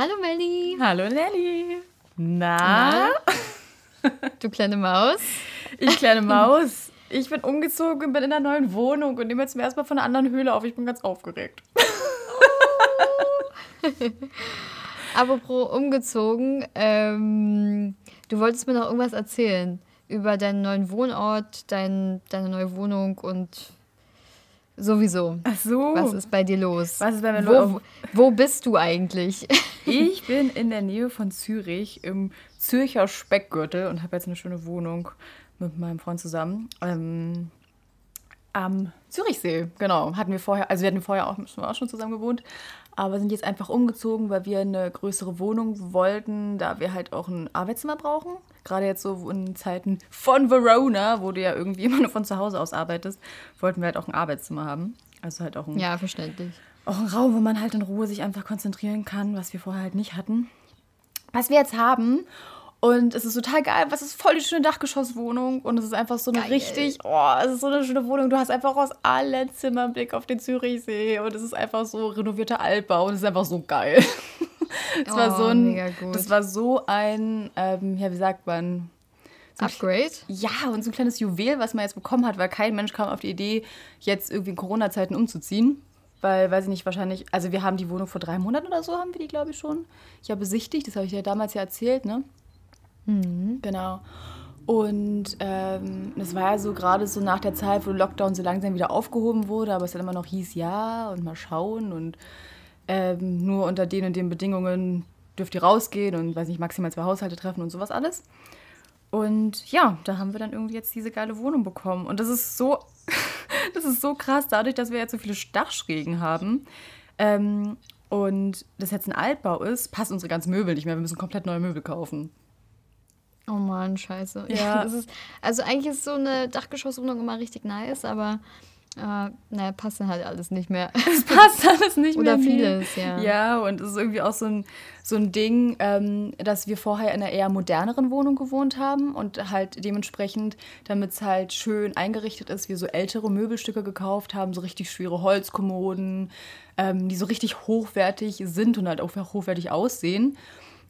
Hallo Melli. Hallo Nelly. Na? Du kleine Maus. Ich kleine Maus. Ich bin umgezogen, bin in einer neuen Wohnung und nehme jetzt zum ersten Mal von einer anderen Höhle auf. Ich bin ganz aufgeregt. Apropos umgezogen, ähm, du wolltest mir noch irgendwas erzählen über deinen neuen Wohnort, dein, deine neue Wohnung und sowieso. Ach so. Was ist bei dir los? Was ist bei mir wo, los? wo bist du eigentlich? Ich bin in der Nähe von Zürich im Zürcher Speckgürtel und habe jetzt eine schöne Wohnung mit meinem Freund zusammen. Ähm, am Zürichsee, genau. Hatten wir vorher, also wir hatten vorher auch, schon- auch schon zusammen gewohnt, aber sind jetzt einfach umgezogen, weil wir eine größere Wohnung wollten, da wir halt auch ein Arbeitszimmer brauchen. Gerade jetzt so in Zeiten von Verona, wo du ja irgendwie immer nur von zu Hause aus arbeitest, wollten wir halt auch ein Arbeitszimmer haben. Also halt auch ein ja, verständlich. auch ein Raum, wo man halt in Ruhe sich einfach konzentrieren kann, was wir vorher halt nicht hatten. Was wir jetzt haben. Und es ist total geil, was ist voll die schöne Dachgeschosswohnung und es ist einfach so eine Geil. richtig, oh, es ist so eine schöne Wohnung. Du hast einfach aus allen Zimmern Blick auf den Zürichsee und es ist einfach so renovierter Altbau und es ist einfach so geil. War Oh, so ein, mega gut. das war so ein, ähm, ja, wie sagt man, so ein Upgrade? ja, und so ein kleines Juwel, was man jetzt bekommen hat, weil kein Mensch kam auf die Idee, jetzt irgendwie in Corona-Zeiten umzuziehen. Weil, weiß ich nicht, wahrscheinlich, also wir haben die Wohnung vor drei Monaten oder so, haben wir die, glaube ich, schon. Ich habe besichtigt, das habe ich ja damals ja erzählt, ne? Genau. Und ähm, das war ja so gerade so nach der Zeit, wo Lockdown so langsam wieder aufgehoben wurde, aber es dann immer noch hieß, ja, und mal schauen und ähm, nur unter den und den Bedingungen dürft ihr rausgehen und, weiß nicht, maximal zwei Haushalte treffen und sowas alles. Und ja, da haben wir dann irgendwie jetzt diese geile Wohnung bekommen. Und das ist so, das ist so krass, dadurch, dass wir jetzt so viele Dachschrägen haben ähm, und das jetzt ein Altbau ist, passen unsere ganzen Möbel nicht mehr. Wir müssen komplett neue Möbel kaufen. Oh Mann, scheiße. Ja. ist, also eigentlich ist so eine Dachgeschosswohnung immer richtig nice, aber äh, naja, passt dann halt alles nicht mehr. Es passt alles nicht Oder mehr. vieles, ja. Ja, und es ist irgendwie auch so ein, so ein Ding, ähm, dass wir vorher in einer eher moderneren Wohnung gewohnt haben und halt dementsprechend, damit es halt schön eingerichtet ist, wir so ältere Möbelstücke gekauft haben, so richtig schwere Holzkommoden, ähm, die so richtig hochwertig sind und halt auch hochwertig aussehen.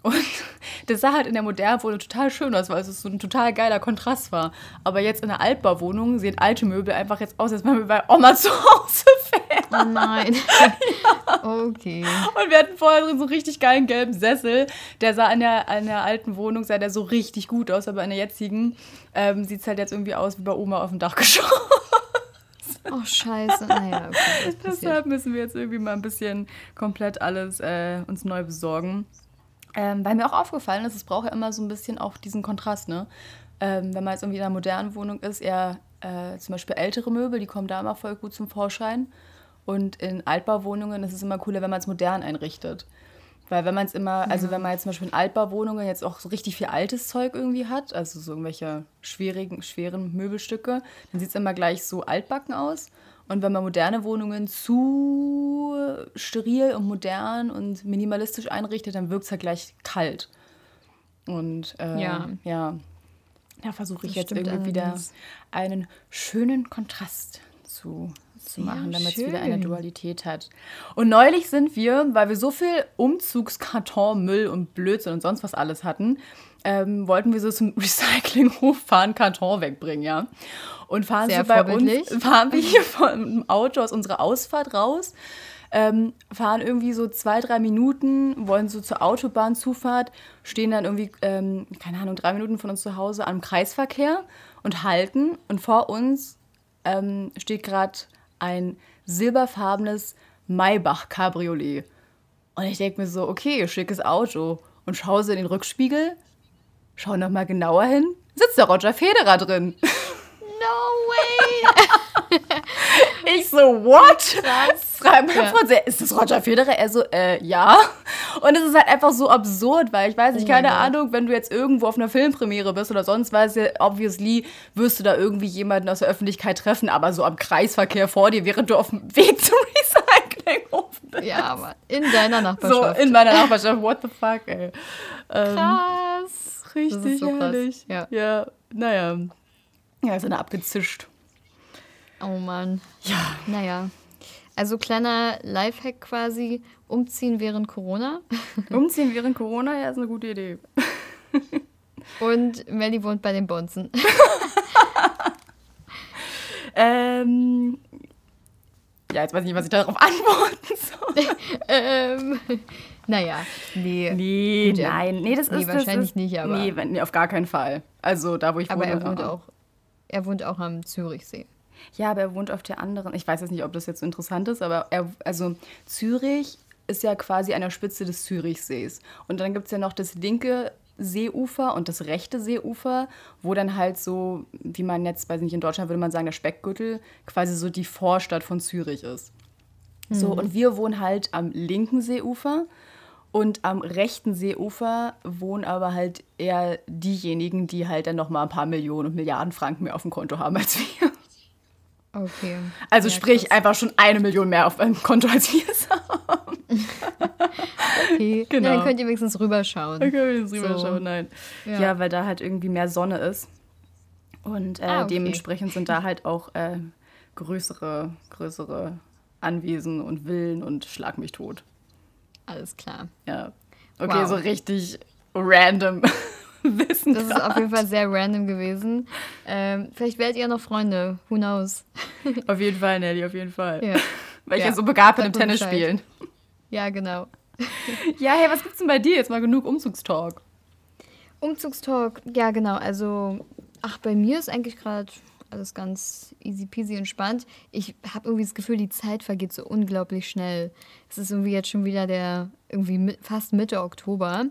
Und das sah halt in der modernen Wohnung total schön aus, weil es so ein total geiler Kontrast war. Aber jetzt in der Altbauwohnung sehen alte Möbel einfach jetzt aus, als wenn wir bei Oma zu Hause wären. Oh nein. Okay. Und wir hatten vorher so einen richtig geilen gelben Sessel. Der sah in der, in der alten Wohnung sah der so richtig gut aus, aber in der jetzigen ähm, sieht es halt jetzt irgendwie aus wie bei Oma auf dem Dachgeschoss. Oh scheiße. Naja, okay. Deshalb müssen wir jetzt irgendwie mal ein bisschen komplett alles äh, uns neu besorgen. Ähm, weil mir auch aufgefallen ist, es braucht ja immer so ein bisschen auch diesen Kontrast, ne? Ähm, wenn man jetzt irgendwie in einer modernen Wohnung ist, eher äh, zum Beispiel ältere Möbel, die kommen da immer voll gut zum Vorschein. Und in Altbauwohnungen ist es immer cooler, wenn man es modern einrichtet. Weil wenn man es immer, also wenn man jetzt zum Beispiel in Altbauwohnungen jetzt auch so richtig viel altes Zeug irgendwie hat, also so irgendwelche schwierigen, schweren Möbelstücke, dann sieht es immer gleich so altbacken aus. Und wenn man moderne Wohnungen zu steril und modern und minimalistisch einrichtet, dann wirkt es halt gleich kalt. Und äh, Ja. ja, da versuche ich jetzt irgendwie wieder allerdings. einen schönen Kontrast zu, zu machen, damit es wieder eine. Dualität hat. Und neulich sind wir, weil wir so viel Umzugskarton, Müll und Blödsinn und sonst was alles hatten, ähm, wollten wir so zum Recyclinghof fahren, Karton wegbringen, ja. Und fahren Sehr so bei uns, fahren wir hier vom Auto aus unserer Ausfahrt raus, ähm, fahren irgendwie so zwei, drei Minuten, wollen so zur Autobahnzufahrt, stehen dann irgendwie, ähm, keine Ahnung, drei Minuten von uns zu Hause am Kreisverkehr und halten. Und vor uns ähm, steht gerade ein silberfarbenes Maybach-Cabriolet. Und ich denke mir so, okay, schickes Auto. Und schaue so in den Rückspiegel, schau noch mal genauer hin, sitzt der Roger Federer drin. No way! Ich so, what? Krass. Mein Ja. So, ist das Roger Federer? Er so, äh, ja. Und es ist halt einfach so absurd, weil ich weiß nicht, Oh keine. Ahnung, wenn du jetzt irgendwo auf einer Filmpremiere bist oder sonst was, obviously wirst du da irgendwie jemanden aus der Öffentlichkeit treffen, aber so am Kreisverkehr vor dir, während du auf dem Weg zum Recyclinghof bist. Ja, aber in deiner So, Nachbarschaft. in meiner Nachbarschaft, what the fuck, ey. Ähm, Krass. Richtig so krass. herrlich. Ja. ja, naja. Ja, ist eine abgezischt. Oh Mann. Ja. Naja. Also kleiner Lifehack quasi, umziehen während Corona. Umziehen während Corona, ja, ist eine gute Idee. Und Melly wohnt bei den Bonzen. ähm, ja, jetzt weiß ich nicht, was ich darauf antworten soll. ähm, naja, nee. Nee, Gut, nein. Nee, das Nee, ist das wahrscheinlich ist, nicht, aber- Nee, wenn- nee, auf gar keinen Fall. Also da, wo ich Aber wohne. er wohnt äh, auch, er wohnt auch am Zürichsee. Ja, aber er wohnt auf der anderen. Ich weiß jetzt nicht, ob das jetzt so interessant ist, aber er, also Zürich ist ja quasi an der Spitze des Zürichsees. Und dann gibt es ja noch das linke Seeufer und das rechte Seeufer, wo dann halt so, wie man jetzt, weiß nicht, in Deutschland würde man sagen, der Speckgürtel, quasi so die Vorstadt von Zürich ist. So, und wir wohnen halt am linken Seeufer. Und am rechten Seeufer wohnen aber halt eher diejenigen, die halt dann noch mal ein paar Millionen und Milliarden Franken mehr auf dem Konto haben als wir. Okay. Also Ja, sprich, krass. einfach schon eine Million mehr auf meinem Konto als wir es haben. Okay. Genau. Ja, dann könnt ihr wenigstens rüberschauen. können wir jetzt rüberschauen, So. Nein. Ja. Ja. weil da halt irgendwie mehr Sonne ist. Und äh, Ah, okay. dementsprechend sind da halt auch äh, größere, größere Anwesen und Villen und Schlag mich tot. Alles klar. Ja. Okay, Wow. so richtig random Wissen. Das ist auf jeden Fall sehr random gewesen. Ähm, vielleicht werdet ihr noch Freunde. Who knows? Auf jeden Fall, Nelly, auf jeden Fall. Ja, Weil ich Ja. ja so begabt bin im Tennis spielen. ja genau. Ja, hey, was gibt's denn bei dir? Jetzt mal genug Umzugstalk. Umzugstalk, ja genau. Also, ach, bei mir ist eigentlich gerade alles ganz easy peasy entspannt. Ich habe irgendwie das Gefühl, die Zeit vergeht so unglaublich schnell. Es ist irgendwie jetzt schon wieder der, irgendwie fast Mitte Oktober.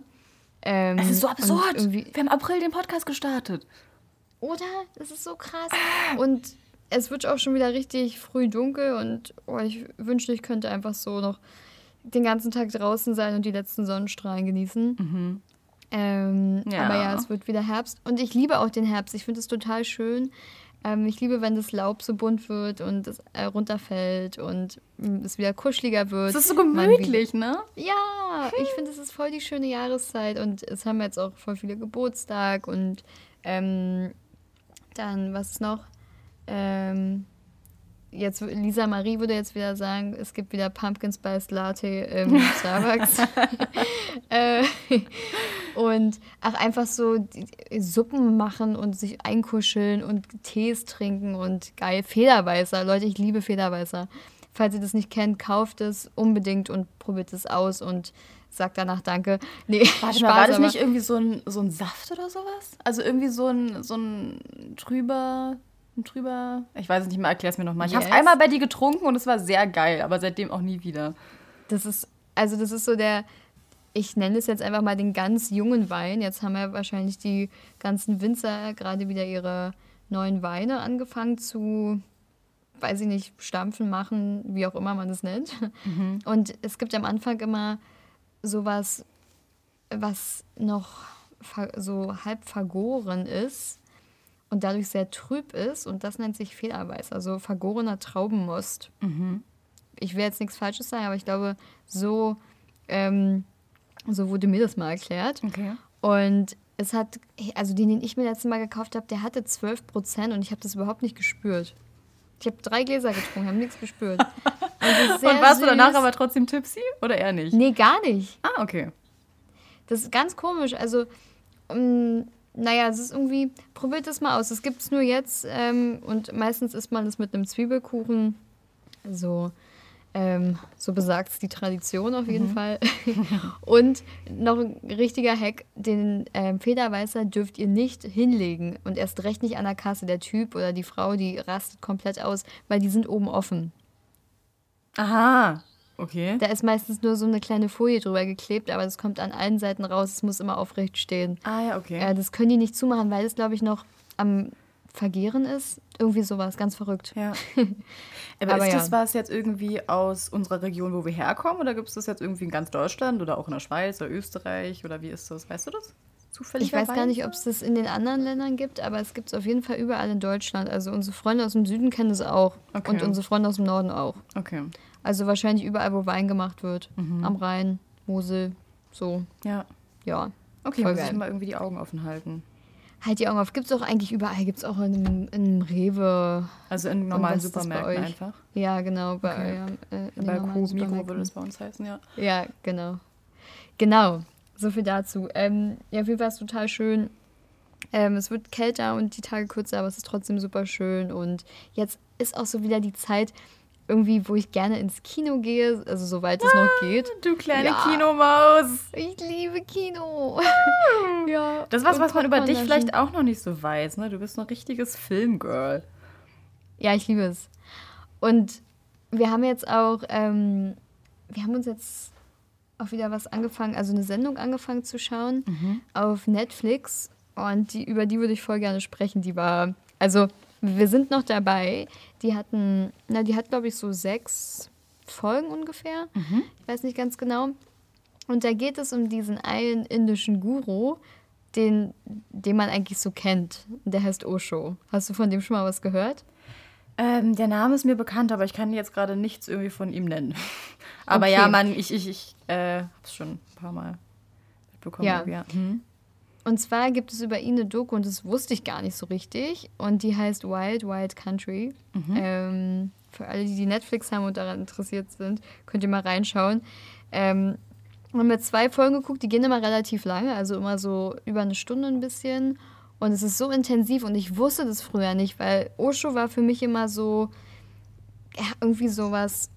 Ähm, Es ist so absurd. Wir haben im April den Podcast gestartet. Oder? Das ist so krass. Und es wird auch schon wieder richtig früh dunkel und oh, ich wünschte, ich könnte einfach so noch den ganzen Tag draußen sein und die letzten Sonnenstrahlen genießen. Ähm, Ja. Aber ja, es wird wieder Herbst. Und ich liebe auch den Herbst. Ich finde es total schön. Ähm, ich liebe, wenn das Laub so bunt wird und es äh, runterfällt und mm, es wieder kuscheliger wird. Es ist so Man gemütlich, ne? ja, ich finde, es ist voll die schöne Jahreszeit und es haben jetzt auch voll viele Geburtstag und ähm, dann, was ist noch? Ähm, jetzt, Lisa Marie würde jetzt wieder sagen, es gibt wieder Pumpkin Spice Latte im Starbucks. äh, und ach, einfach so Suppen machen und sich einkuscheln und Tees trinken und geil. Federweißer, Leute, ich liebe Federweißer. Falls ihr das nicht kennt, kauft es unbedingt und probiert es aus und sagt danach Danke. Nee, Warte mal, war das nicht irgendwie so ein, so ein Saft oder sowas? Also irgendwie so ein, so ein trüber, ein trüber, ich weiß es nicht mehr, erklär's mir nochmal. Ich habe Yes. einmal bei dir getrunken und es war sehr geil, aber seitdem auch nie wieder. Das ist, also das ist so der, ich nenne es jetzt einfach mal den ganz jungen Wein. Jetzt haben ja wahrscheinlich die ganzen Winzer gerade wieder ihre neuen Weine angefangen zu, weiß ich nicht, stampfen, machen, wie auch immer man das nennt. Und es gibt am Anfang immer sowas, was noch so halb vergoren ist und dadurch sehr trüb ist. Und das nennt sich Fehlerweiß, also vergorener Traubenmost. Ich will jetzt nichts Falsches sagen, aber ich glaube, so, ähm, so wurde mir das mal erklärt. Okay. Und es hat, also den, den ich mir letztes Mal gekauft habe, der hatte 12 Prozent und ich habe das überhaupt nicht gespürt. Ich habe drei Gläser getrunken, habe nichts gespürt. Und, Und warst du danach süß. aber trotzdem tipsy oder eher nicht? Nee, gar nicht. Ah, okay. Das ist ganz komisch. Also, um, naja, es ist irgendwie, probiert das mal aus. Das gibt es nur jetzt ähm, und meistens isst man das mit einem Zwiebelkuchen. So, ähm, so besagt es die Tradition auf jeden Fall. und noch ein richtiger Hack: den ähm, Federweißer dürft ihr nicht hinlegen und erst recht nicht an der Kasse. Der Typ oder die Frau, die rastet komplett aus, weil die sind oben offen. Aha. Okay. Da ist meistens nur so eine kleine Folie drüber geklebt, aber das kommt an allen Seiten raus. Es muss immer aufrecht stehen. Ah ja, okay. Äh, das können die nicht zumachen, weil es, glaube ich, noch am Vergehren ist. Irgendwie sowas, ganz verrückt. Ja. Aber, Aber ist ja. das was jetzt irgendwie aus unserer Region, wo wir herkommen? Oder gibt es das jetzt irgendwie in ganz Deutschland oder auch in der Schweiz oder Österreich? Oder wie ist das? Weißt du das? Zufällig? Ich weiß gar nicht, ob es das in den anderen Ländern gibt, aber es gibt es auf jeden Fall überall in Deutschland. Also unsere Freunde aus dem Süden kennen das auch Okay. und unsere Freunde aus dem Norden auch. Okay. Also wahrscheinlich überall, wo Wein gemacht wird. Mhm. Am Rhein, Mosel, so, Ja. ja. Okay, muss ich mal irgendwie die Augen offen halten. halt die Augen auf. Gibt es auch eigentlich überall. Gibt es auch in einem, in Rewe. Also in normalen Supermärkten einfach? Ja, genau. Bei, okay. eurem, äh, bei Coop, Mikro würde es bei uns heißen, ja. Ja, genau. Genau. So viel dazu. Ähm, ja, auf jeden Fall ist total schön. Ähm, es wird kälter und die Tage kürzer, aber es ist trotzdem super schön. Und jetzt ist auch so wieder die Zeit, irgendwie, wo ich gerne ins Kino gehe, also soweit es ah, noch geht. Du kleine ja. Kinomaus. Ich liebe Kino. ja. Das ist was, was man über dich vielleicht auch noch nicht so weiß, ne? Du bist ein richtiges Filmgirl. Ja, ich liebe es. Und wir haben jetzt auch, ähm, wir haben uns jetzt auch wieder was angefangen, also eine Sendung angefangen zu schauen mhm. auf Netflix. Und die, über die würde ich voll gerne sprechen. Die war, also wir sind noch dabei. Die hatten, na, die hat, glaube ich, so sechs Folgen ungefähr. Mhm. Ich weiß nicht ganz genau. Und da geht es um diesen einen indischen Guru, den, den man eigentlich so kennt. Der heißt Osho. Hast du von dem schon mal was gehört? Ähm, der Name ist mir bekannt, aber ich kann jetzt gerade nichts irgendwie von ihm nennen. aber okay. ja, man, ich, ich, ich äh, hab's schon ein paar Mal mitbekommen. Ja. ja. Mhm. Und zwar gibt es über ihn eine Doku und das wusste ich gar nicht so richtig. Und die heißt Wild Wild Country. Mhm. Ähm, für alle, die, die Netflix haben und daran interessiert sind, könnt ihr mal reinschauen. Ähm, wir haben mir zwei Folgen geguckt, die gehen immer relativ lange, also immer so über eine Stunde ein bisschen. Und es ist so intensiv und ich wusste das früher nicht, weil Osho war für mich immer so, ja, irgendwie sowas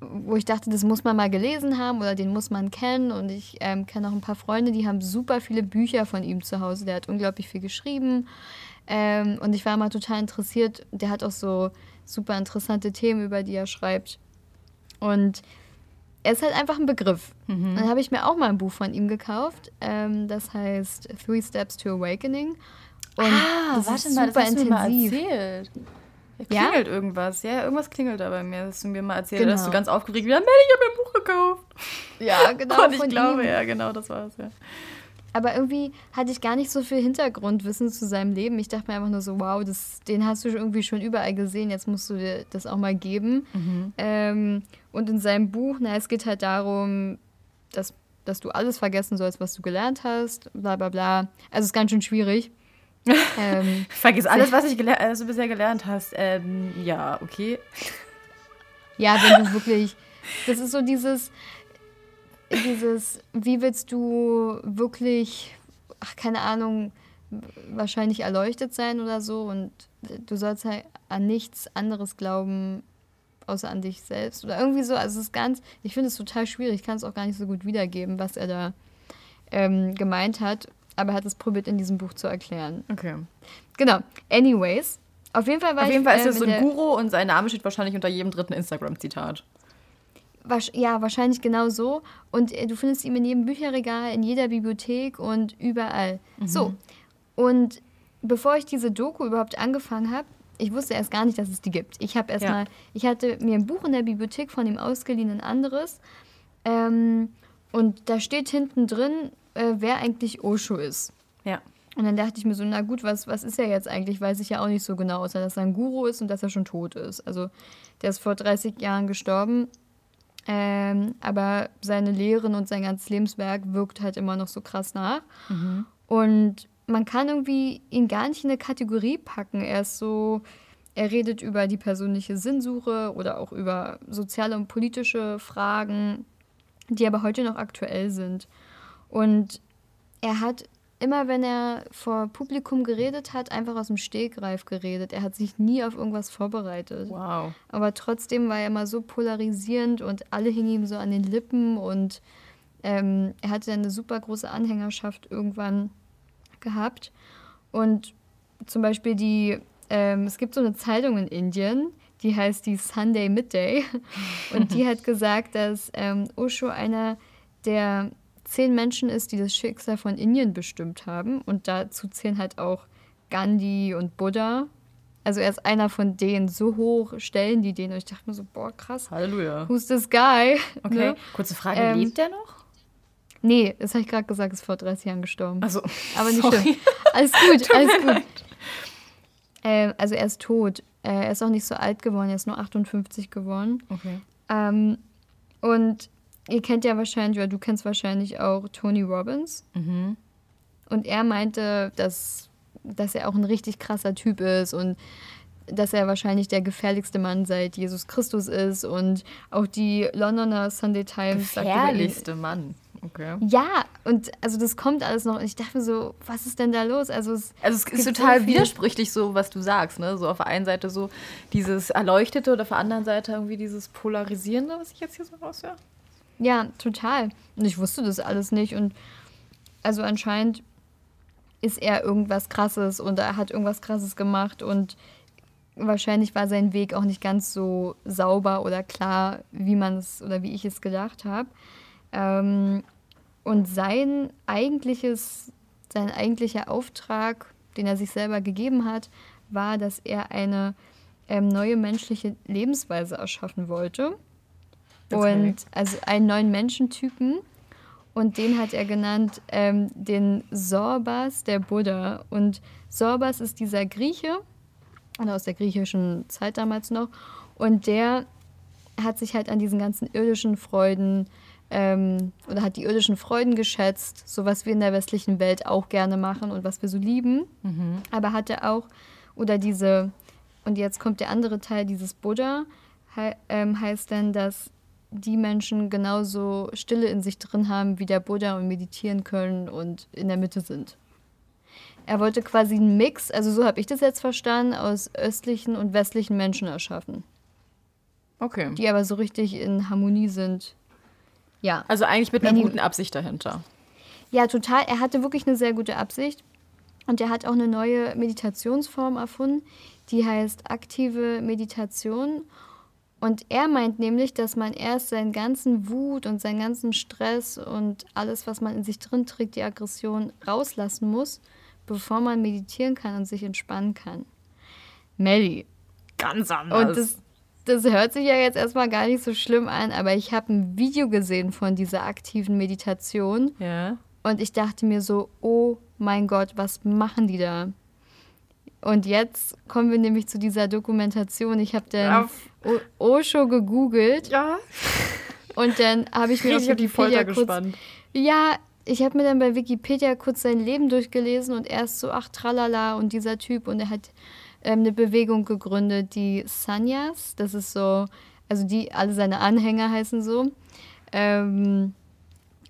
wo ich dachte, das muss man mal gelesen haben oder den muss man kennen. Und ich ähm, kenne auch ein paar Freunde, die haben super viele Bücher von ihm zu Hause. Der hat unglaublich viel geschrieben. Ähm, und ich war mal total interessiert. Der hat auch so super interessante Themen, über die er schreibt. Und er ist halt einfach ein Begriff. Mhm. Dann habe ich mir auch mal ein Buch von ihm gekauft. Ähm, das heißt Three Steps to Awakening. Und ah, das warte ist mal, super das hast intensiv. Du mir mal erzählt. Ja? Klingelt irgendwas. Ja, irgendwas klingelt da bei mir. Dass du mir mal erzählt genau. hast, du ganz aufgeregt wieder, Mel, ich habe mir ein Buch gekauft. Ja, genau. Und ich glaube, ihm. ja, genau, das war es, ja. Aber irgendwie hatte ich gar nicht so viel Hintergrundwissen zu seinem Leben. Ich dachte mir einfach nur so, wow, das, den hast du irgendwie schon überall gesehen, jetzt musst du dir das auch mal geben. Mhm. Ähm, und in seinem Buch, na, es geht halt darum, dass, dass du alles vergessen sollst, was du gelernt hast, bla bla bla. Also es ist ganz schön schwierig ähm, Vergiss alles, was, ich was du bisher gelernt hast. Ähm, ja, okay. Ja, wenn du wirklich. Das ist so dieses. Dieses, wie willst du wirklich, ach, keine Ahnung, wahrscheinlich erleuchtet sein oder so und du sollst halt an nichts anderes glauben, außer an dich selbst oder irgendwie so. Also es ist ganz, ich finde es total schwierig, ich kann es auch gar nicht so gut wiedergeben, was er da ähm, gemeint hat aber er hat es probiert in diesem Buch zu erklären. Okay. Genau. Anyways, auf jeden Fall war Auf jeden Fall ist er äh, so ein Guru und sein Name steht wahrscheinlich unter jedem dritten Instagram-Zitat. Ja, wahrscheinlich genau so. Und äh, du findest ihn in jedem Bücherregal, in jeder Bibliothek und überall. Mhm. So. Und bevor ich diese Doku überhaupt angefangen habe, ich wusste erst gar nicht, dass es die gibt. Ich habe erst ja. mal, ich hatte mir ein Buch in der Bibliothek von ihm ausgeliehen, ein anderes. Ähm, und da steht hinten drin, äh, wer eigentlich Osho ist. Ja. Und dann dachte ich mir so, na gut, was, was ist er jetzt eigentlich? Weiß ich ja auch nicht so genau, außer dass er ein Guru ist und dass er schon tot ist. Also der ist vor 30 Jahren gestorben, ähm, aber seine Lehren und sein ganzes Lebenswerk wirkt halt immer noch so krass nach. Mhm. Und man kann irgendwie ihn gar nicht in eine Kategorie packen. Er ist so, er redet über die persönliche Sinnsuche oder auch über soziale und politische Fragen, die aber heute noch aktuell sind. Und er hat immer, wenn er vor Publikum geredet hat, einfach aus dem Stegreif geredet. Er hat sich nie auf irgendwas vorbereitet. Wow. Aber trotzdem war er immer so polarisierend und alle hingen ihm so an den Lippen und ähm, er hatte eine super große Anhängerschaft irgendwann gehabt. Und zum Beispiel die, ähm, es gibt so eine Zeitung in Indien, die heißt die Sunday Midday. Und die hat gesagt, dass ähm, Osho einer der zehn Menschen ist, die das Schicksal von Indien bestimmt haben. Und dazu zählen halt auch Gandhi und Buddha. Also er ist einer von denen. So hoch stellen die den. Und ich dachte mir so, boah, krass. Halleluja. Who's this guy? Okay, ne? kurze Frage, ähm, lebt der noch? Nee, das habe ich gerade gesagt, ist vor 30 Jahren gestorben. Also, Aber nicht schlimm. Alles gut, alles gut. Ähm, also er ist tot. Äh, er ist auch nicht so alt geworden, er ist nur 58 geworden. Okay. Ähm, und ihr kennt ja wahrscheinlich, oder du kennst wahrscheinlich auch Tony Robbins. Mhm. Und er meinte, dass, dass er auch ein richtig krasser Typ ist und dass er wahrscheinlich der gefährlichste Mann seit Jesus Christus ist. Und auch die Londoner Sunday Times Gefährlichste Mann. Okay. Ja, und also das kommt alles noch. Und ich dachte mir so, was ist denn da los? Also es, also es ist total so widersprüchlich, so was du sagst, ne? So auf der einen Seite so dieses Erleuchtete oder auf der anderen Seite irgendwie dieses Polarisierende, was ich jetzt hier so raushöre. Ja, total. Und ich wusste das alles nicht. Und also anscheinend ist er irgendwas krasses und er hat irgendwas krasses gemacht und wahrscheinlich war sein Weg auch nicht ganz so sauber oder klar, wie man es oder wie ich es gedacht habe. Ähm, und sein eigentliches, sein eigentlicher Auftrag, den er sich selber gegeben hat, war, dass er eine ähm, neue menschliche Lebensweise erschaffen wollte. Und also einen neuen Menschentypen. Und den hat er genannt ähm, den Sorbas der Buddha. Und Sorbas ist dieser Grieche, oder aus der griechischen Zeit damals noch. Und der hat sich halt an diesen ganzen irdischen Freuden ähm, oder hat die irdischen Freuden geschätzt, so was wir in der westlichen Welt auch gerne machen und was wir so lieben. Mhm. Aber hat er auch, oder diese, und jetzt kommt der andere Teil, dieses Buddha, he, ähm, heißt dann, dass die Menschen genauso Stille in sich drin haben wie der Buddha und meditieren können und in der Mitte sind. Er wollte quasi einen Mix, also so habe ich das jetzt verstanden, aus östlichen und westlichen Menschen erschaffen. Okay. Die aber so richtig in Harmonie sind ja. Also eigentlich mit einer Wenn guten Absicht dahinter. Ja, total. Er hatte wirklich eine sehr gute Absicht. Und er hat auch eine neue Meditationsform erfunden, die heißt aktive Meditation. Und er meint nämlich, dass man erst seinen ganzen Wut und seinen ganzen Stress und alles, was man in sich drin trägt, die Aggression rauslassen muss, bevor man meditieren kann und sich entspannen kann. Melly. Ganz anders. Und das, das hört sich ja jetzt erstmal gar nicht so schlimm an, aber ich habe ein Video gesehen von dieser aktiven Meditation. Ja. Und ich dachte mir so, oh mein Gott, was machen die da? Und jetzt kommen wir nämlich zu dieser Dokumentation. Ich habe dann Osho gegoogelt. Ja. Und dann habe ich mir auf Wikipedia kurz, gespannt. Ja, ich habe mir dann bei Wikipedia kurz sein Leben durchgelesen und erst so, ach, tralala und dieser Typ und er hat ähm, eine Bewegung gegründet, die Sanyas. Das ist so, also die, alle seine Anhänger heißen so. Ähm,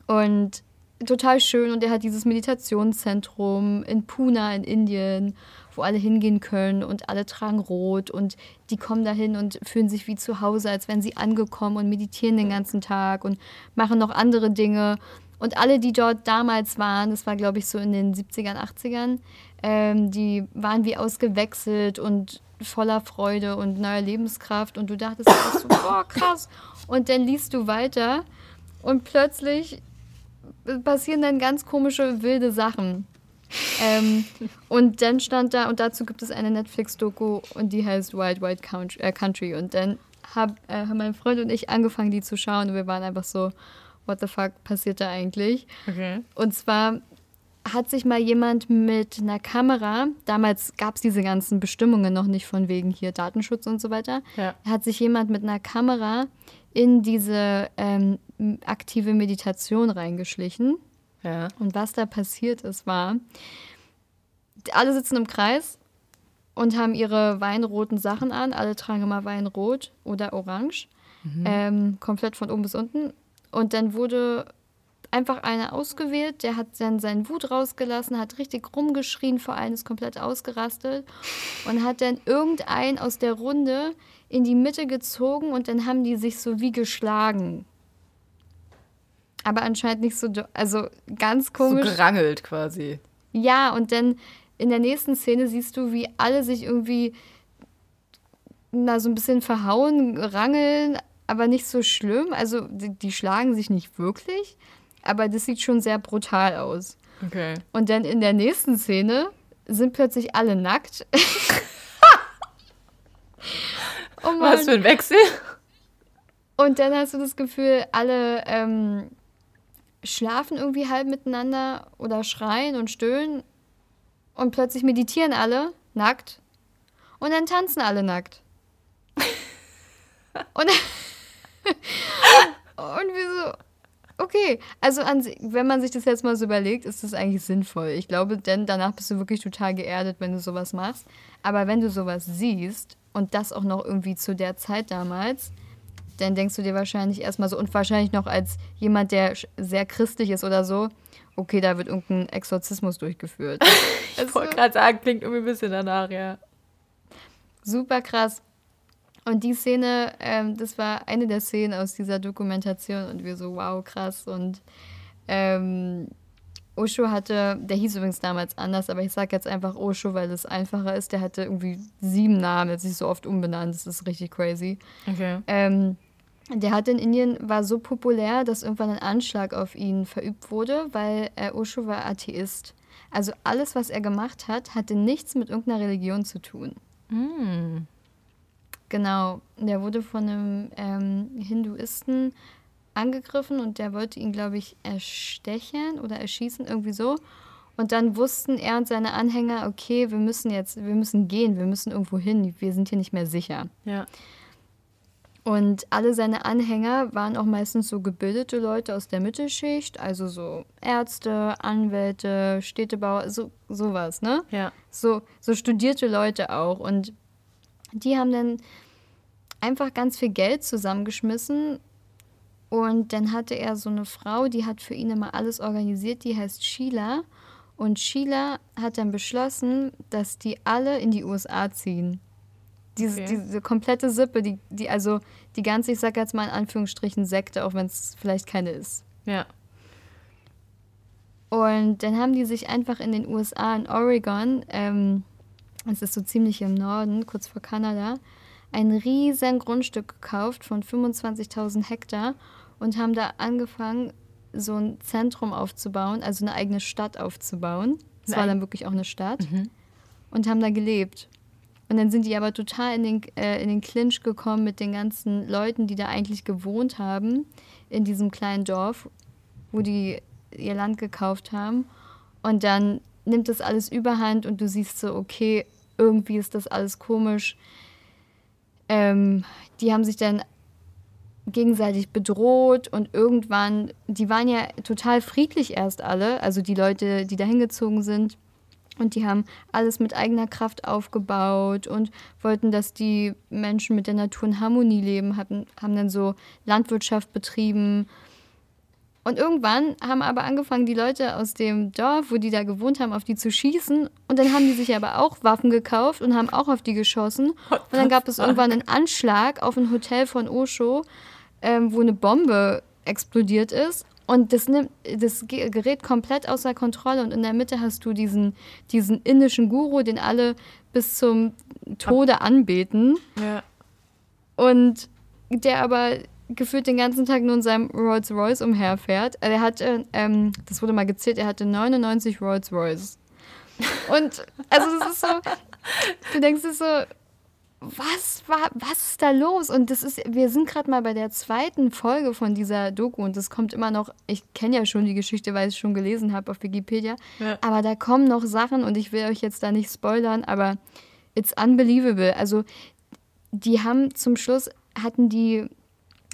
und total schön. Und er hat dieses Meditationszentrum in Pune in Indien, wo alle hingehen können und alle tragen rot und die kommen dahin und fühlen sich wie zu Hause, als wären sie angekommen und meditieren den ganzen Tag und machen noch andere Dinge. Und alle, die dort damals waren, das war glaube ich so in den 70ern, 80ern, ähm, die waren wie ausgewechselt und voller Freude und neuer Lebenskraft und du dachtest so, boah, krass. Und dann liest du weiter und plötzlich passieren dann ganz komische, wilde Sachen. Ähm, und dann stand da, und dazu gibt es eine Netflix-Doku und die heißt Wild Wild äh, Country. Und dann hab, äh, haben mein Freund und ich angefangen, die zu schauen und wir waren einfach so, what the fuck passiert da eigentlich? Okay. Und zwar hat sich mal jemand mit einer Kamera, damals gab es diese ganzen Bestimmungen noch nicht von wegen hier Datenschutz und so weiter, ja. hat sich jemand mit einer Kamera in diese ähm, aktive Meditation reingeschlichen. Ja. Und was da passiert ist, war, alle sitzen im Kreis und haben ihre weinroten Sachen an. Alle tragen immer Weinrot oder Orange. Mhm. Ähm, komplett von oben bis unten. Und dann wurde einfach einer ausgewählt, der hat dann seinen Wut rausgelassen, hat richtig rumgeschrien, vor allem ist komplett ausgerastet und hat dann irgendeinen aus der Runde in die Mitte gezogen und dann haben die sich so wie geschlagen. Aber anscheinend nicht so, also ganz komisch. So gerangelt quasi. Ja, und dann in der nächsten Szene siehst du, wie alle sich irgendwie na, so ein bisschen verhauen, rangeln, aber nicht so schlimm. Also die, die schlagen sich nicht wirklich, aber das sieht schon sehr brutal aus. Okay. Und dann in der nächsten Szene sind plötzlich alle nackt. oh Was für ein Wechsel. Und dann hast du das Gefühl, alle ähm, schlafen irgendwie halb miteinander oder schreien und stöhnen. Und plötzlich meditieren alle nackt. Und dann tanzen alle nackt. und, und wieso? okay. Also an, wenn man sich das jetzt mal so überlegt, ist das eigentlich sinnvoll. Ich glaube, denn danach bist du wirklich total geerdet, wenn du sowas machst. Aber wenn du sowas siehst und das auch noch irgendwie zu der Zeit damals, dann denkst du dir wahrscheinlich erstmal so, und wahrscheinlich noch als jemand, der sehr christlich ist oder so, okay, da wird irgendein Exorzismus durchgeführt. ich also, wollte gerade sagen, klingt irgendwie ein bisschen danach, ja. Super krass. Und die Szene, ähm, das war eine der Szenen aus dieser Dokumentation und wir so, wow, krass. Und ähm, Osho hatte, der hieß übrigens damals anders, aber ich sage jetzt einfach Osho, weil es einfacher ist. Der hatte irgendwie sieben Namen, jetzt sich so oft umbenannt, das ist richtig crazy. Okay. Ähm, der hat in Indien, war so populär, dass irgendwann ein Anschlag auf ihn verübt wurde, weil äh, Osho war Atheist. Also alles, was er gemacht hat, hatte nichts mit irgendeiner Religion zu tun. Mm. Genau, der wurde von einem ähm, Hinduisten angegriffen und der wollte ihn, glaube ich, erstechen oder erschießen, irgendwie so. Und dann wussten er und seine Anhänger, okay, wir müssen jetzt, wir müssen gehen, wir müssen irgendwo hin, wir sind hier nicht mehr sicher. Ja. Und alle seine Anhänger waren auch meistens so gebildete Leute aus der Mittelschicht, also so Ärzte, Anwälte, Städtebauer, so sowas, ne? Ja. So, so studierte Leute auch. Und die haben dann einfach ganz viel Geld zusammengeschmissen. Und dann hatte er so eine Frau, die hat für ihn immer alles organisiert, die heißt Sheila. Und Sheila hat dann beschlossen, dass die alle in die USA ziehen. Diese, okay. diese komplette Sippe, die, die, also die ganze, ich sag jetzt mal in Anführungsstrichen, Sekte, auch wenn es vielleicht keine ist. Ja. Und dann haben die sich einfach in den USA, in Oregon, ähm, das ist so ziemlich im Norden, kurz vor Kanada, ein riesen Grundstück gekauft von 25.000 Hektar und haben da angefangen, so ein Zentrum aufzubauen, also eine eigene Stadt aufzubauen. Es war dann wirklich auch eine Stadt. Mhm. Und haben da gelebt. Und dann sind die aber total in den, äh, in den Clinch gekommen mit den ganzen Leuten, die da eigentlich gewohnt haben, in diesem kleinen Dorf, wo die ihr Land gekauft haben. Und dann nimmt das alles überhand und du siehst so, okay, irgendwie ist das alles komisch. Ähm, die haben sich dann gegenseitig bedroht und irgendwann, die waren ja total friedlich erst alle, also die Leute, die da hingezogen sind. Und die haben alles mit eigener Kraft aufgebaut und wollten, dass die Menschen mit der Natur in Harmonie leben, hatten, haben dann so Landwirtschaft betrieben. Und irgendwann haben aber angefangen, die Leute aus dem Dorf, wo die da gewohnt haben, auf die zu schießen. Und dann haben die sich aber auch Waffen gekauft und haben auch auf die geschossen. Und dann gab es irgendwann einen Anschlag auf ein Hotel von Osho, ähm, wo eine Bombe explodiert ist. Und das, nimmt, das gerät komplett außer Kontrolle. Und in der Mitte hast du diesen, diesen indischen Guru, den alle bis zum Tode anbeten. Ja. Und der aber gefühlt den ganzen Tag nur in seinem Rolls Royce umherfährt. Er hatte, ähm, das wurde mal gezählt, er hatte 99 Rolls Royce. Und also das ist so, du denkst dir so, was war, was ist da los? Und das ist, wir sind gerade mal bei der zweiten Folge von dieser Doku und das kommt immer noch, ich kenne ja schon die Geschichte, weil ich es schon gelesen habe auf Wikipedia, ja. aber da kommen noch Sachen und ich will euch jetzt da nicht spoilern, aber it's unbelievable. Also die haben zum Schluss, hatten die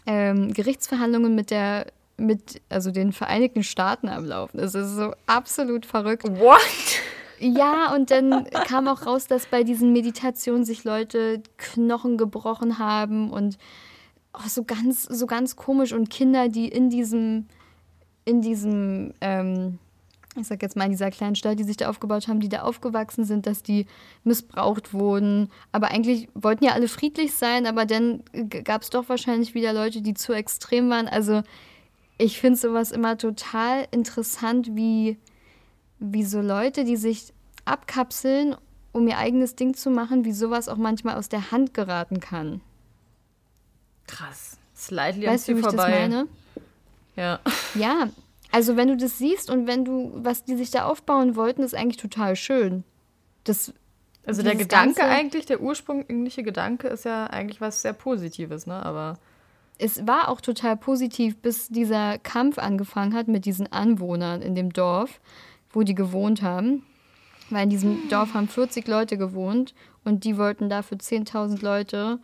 ähm, Gerichtsverhandlungen mit der mit also den Vereinigten Staaten am Laufen. Das ist so absolut verrückt. What? Ja, und dann kam auch raus, dass bei diesen Meditationen sich Leute Knochen gebrochen haben und auch so ganz, so ganz komisch und Kinder, die in diesem, in diesem, ähm, ich sag jetzt mal in dieser kleinen Stadt, die sich da aufgebaut haben, die da aufgewachsen sind, dass die missbraucht wurden. Aber eigentlich wollten ja alle friedlich sein, aber dann gab es doch wahrscheinlich wieder Leute, die zu extrem waren. Also ich finde sowas immer total interessant, wie wie so Leute, die sich abkapseln, um ihr eigenes Ding zu machen, wie sowas auch manchmal aus der Hand geraten kann. Krass. Slightly weißt du, wie vorbei. ich das meine? Ja. Ja, also wenn du das siehst und wenn du, was die sich da aufbauen wollten, ist eigentlich total schön. Das, also der Gedanke eigentlich, der ursprüngliche Gedanke ist ja eigentlich was sehr Positives, ne? Aber es war auch total positiv, bis dieser Kampf angefangen hat mit diesen Anwohnern in dem Dorf wo die gewohnt haben. Weil in diesem Dorf haben 40 Leute gewohnt und die wollten da für 10.000 Leute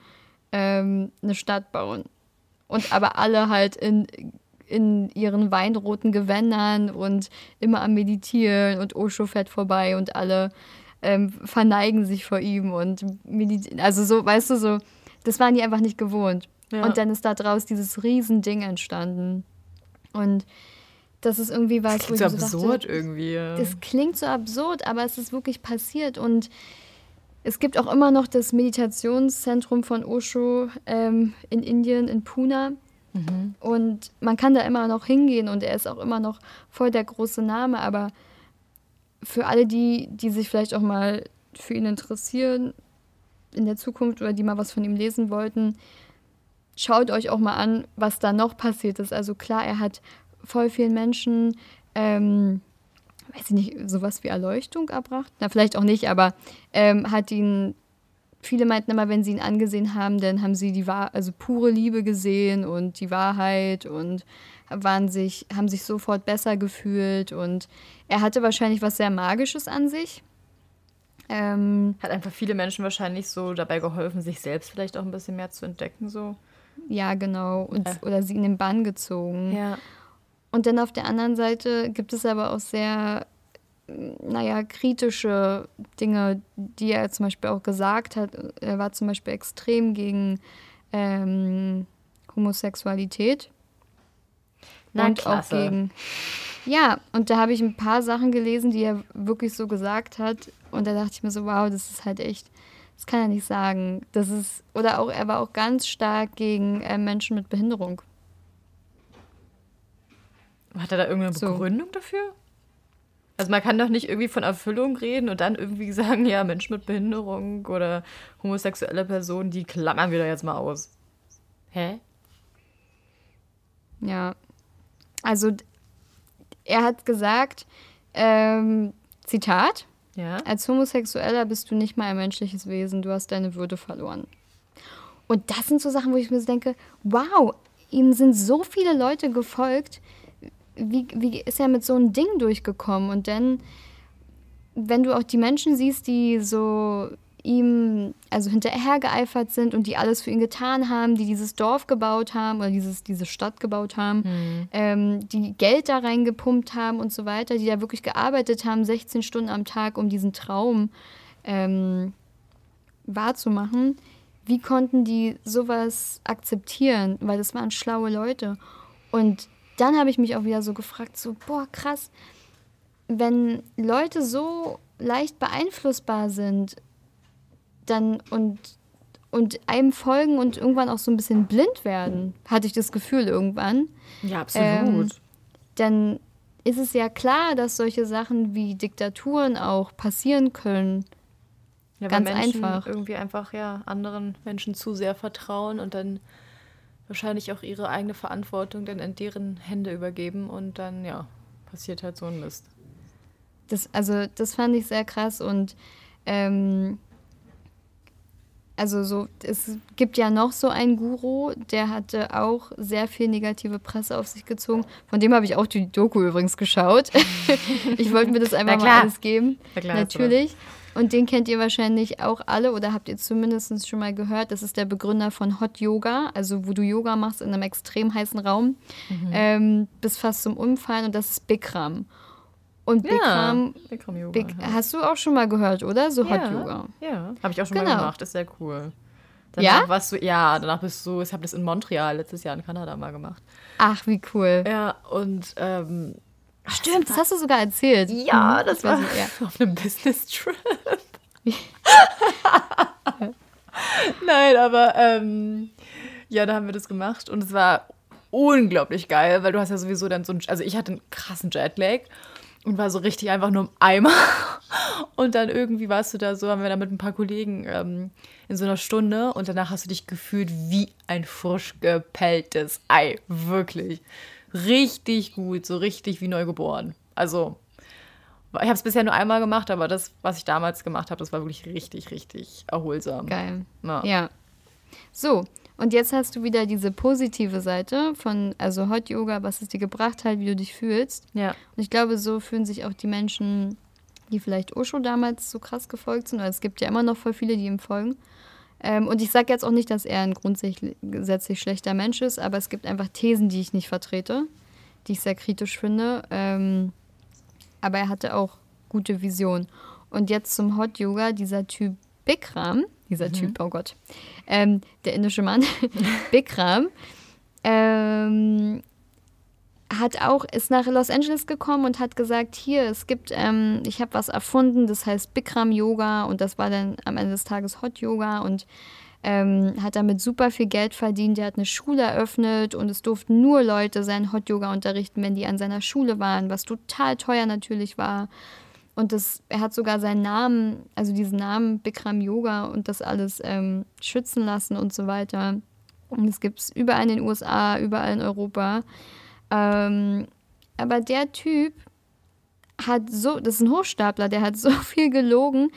ähm, eine Stadt bauen. Und aber alle halt in, in ihren weinroten Gewändern und immer am Meditieren und Osho fährt vorbei und alle ähm, verneigen sich vor ihm und meditieren. Also so, weißt du, so, das waren die einfach nicht gewohnt. Ja. Und dann ist da draus dieses Riesending entstanden. Und das ist irgendwie was, das klingt wo ich so absurd dachte, irgendwie. Das klingt so absurd, aber es ist wirklich passiert und es gibt auch immer noch das Meditationszentrum von Osho ähm, in Indien, in Pune. Mhm. Und man kann da immer noch hingehen und er ist auch immer noch voll der große Name. Aber für alle, die, die sich vielleicht auch mal für ihn interessieren in der Zukunft oder die mal was von ihm lesen wollten, schaut euch auch mal an, was da noch passiert ist. Also klar, er hat voll vielen Menschen, ähm, weiß ich nicht, sowas wie Erleuchtung erbracht. Na, vielleicht auch nicht, aber ähm, hat ihn, viele meinten immer, wenn sie ihn angesehen haben, dann haben sie die Wahr also pure Liebe gesehen und die Wahrheit und waren sich, haben sich sofort besser gefühlt und er hatte wahrscheinlich was sehr Magisches an sich. Ähm, hat einfach viele Menschen wahrscheinlich so dabei geholfen, sich selbst vielleicht auch ein bisschen mehr zu entdecken, so. Ja, genau. Und, äh. Oder sie in den Bann gezogen. Ja. Und dann auf der anderen Seite gibt es aber auch sehr, naja, kritische Dinge, die er zum Beispiel auch gesagt hat. Er war zum Beispiel extrem gegen ähm, Homosexualität. Na, und klasse. auch gegen. Ja, und da habe ich ein paar Sachen gelesen, die er wirklich so gesagt hat. Und da dachte ich mir so, wow, das ist halt echt, das kann er nicht sagen. Das ist, oder auch, er war auch ganz stark gegen äh, Menschen mit Behinderung. Hat er da irgendeine so. Begründung dafür? Also man kann doch nicht irgendwie von Erfüllung reden und dann irgendwie sagen, ja, Mensch mit Behinderung oder homosexuelle Personen, die klammern wir da jetzt mal aus. Hä? Ja. Also er hat gesagt, ähm, Zitat, ja? als Homosexueller bist du nicht mal ein menschliches Wesen, du hast deine Würde verloren. Und das sind so Sachen, wo ich mir denke, wow, ihm sind so viele Leute gefolgt, wie, wie ist er mit so einem Ding durchgekommen? Und dann, wenn du auch die Menschen siehst, die so ihm also hinterhergeeifert sind und die alles für ihn getan haben, die dieses Dorf gebaut haben oder dieses, diese Stadt gebaut haben, mhm. ähm, die Geld da reingepumpt haben und so weiter, die da wirklich gearbeitet haben, 16 Stunden am Tag, um diesen Traum ähm, wahrzumachen. Wie konnten die sowas akzeptieren? Weil das waren schlaue Leute. Und dann habe ich mich auch wieder so gefragt, so, boah, krass, wenn Leute so leicht beeinflussbar sind, dann und, und einem folgen und irgendwann auch so ein bisschen blind werden, hatte ich das Gefühl irgendwann. Ja, absolut. Ähm, dann ist es ja klar, dass solche Sachen wie Diktaturen auch passieren können. Ja, Ganz Menschen einfach. Irgendwie einfach ja anderen Menschen zu sehr vertrauen und dann wahrscheinlich auch ihre eigene Verantwortung dann in deren Hände übergeben und dann, ja, passiert halt so ein Mist. Das, also, das fand ich sehr krass und ähm, also so, es gibt ja noch so einen Guru, der hatte auch sehr viel negative Presse auf sich gezogen. Von dem habe ich auch die Doku übrigens geschaut. ich wollte mir das einfach mal alles geben. Klar, Natürlich. Und den kennt ihr wahrscheinlich auch alle oder habt ihr zumindest schon mal gehört. Das ist der Begründer von Hot Yoga, also wo du Yoga machst in einem extrem heißen Raum, mhm. ähm, bis fast zum Umfallen. Und das ist Bikram. Und Bikram, ja, Bikram Yoga, Bik ja. hast du auch schon mal gehört, oder? So Hot Yoga. Ja, habe ich auch schon genau. mal gemacht. ist sehr cool. Danach ja? warst du, ja, danach bist du, ich habe das in Montreal letztes Jahr in Kanada mal gemacht. Ach, wie cool. Ja, und ähm, Stimmt, das hast du sogar erzählt. Ja, mhm, das war ja. auf einem Business-Trip. Nein, aber ähm, ja, da haben wir das gemacht und es war unglaublich geil, weil du hast ja sowieso dann so ein, also ich hatte einen krassen Jetlag und war so richtig einfach nur im Eimer. Und dann irgendwie warst du da so, haben wir da mit ein paar Kollegen ähm, in so einer Stunde und danach hast du dich gefühlt wie ein frisch gepelltes Ei. Wirklich richtig gut, so richtig wie neugeboren. Also, ich habe es bisher nur einmal gemacht, aber das, was ich damals gemacht habe, das war wirklich richtig, richtig erholsam. Geil. Ja. ja. So, und jetzt hast du wieder diese positive Seite von, also Hot Yoga, was es dir gebracht hat, wie du dich fühlst. Ja. Und ich glaube, so fühlen sich auch die Menschen, die vielleicht Osho damals so krass gefolgt sind, oder es gibt ja immer noch voll viele, die ihm folgen. Ähm, und ich sage jetzt auch nicht, dass er ein grundsätzlich schlechter Mensch ist, aber es gibt einfach Thesen, die ich nicht vertrete. die ich sehr kritisch finde. Ähm, aber er hatte auch gute Visionen. Und jetzt zum Hot Yoga, dieser Typ Bikram, dieser mhm. Typ, oh Gott, ähm, der indische Mann, Bikram, ähm, hat auch, ist nach Los Angeles gekommen und hat gesagt, hier, es gibt, ähm, ich habe was erfunden, das heißt Bikram Yoga und das war dann am Ende des Tages Hot Yoga und ähm, hat damit super viel Geld verdient. Er hat eine Schule eröffnet und es durften nur Leute seinen Hot Yoga unterrichten, wenn die an seiner Schule waren, was total teuer natürlich war. Und das, er hat sogar seinen Namen, also diesen Namen Bikram Yoga und das alles ähm, schützen lassen und so weiter. Und es gibt es überall in den USA, überall in Europa. Ähm, aber der Typ hat so, das ist ein Hochstapler, der hat so viel gelogen.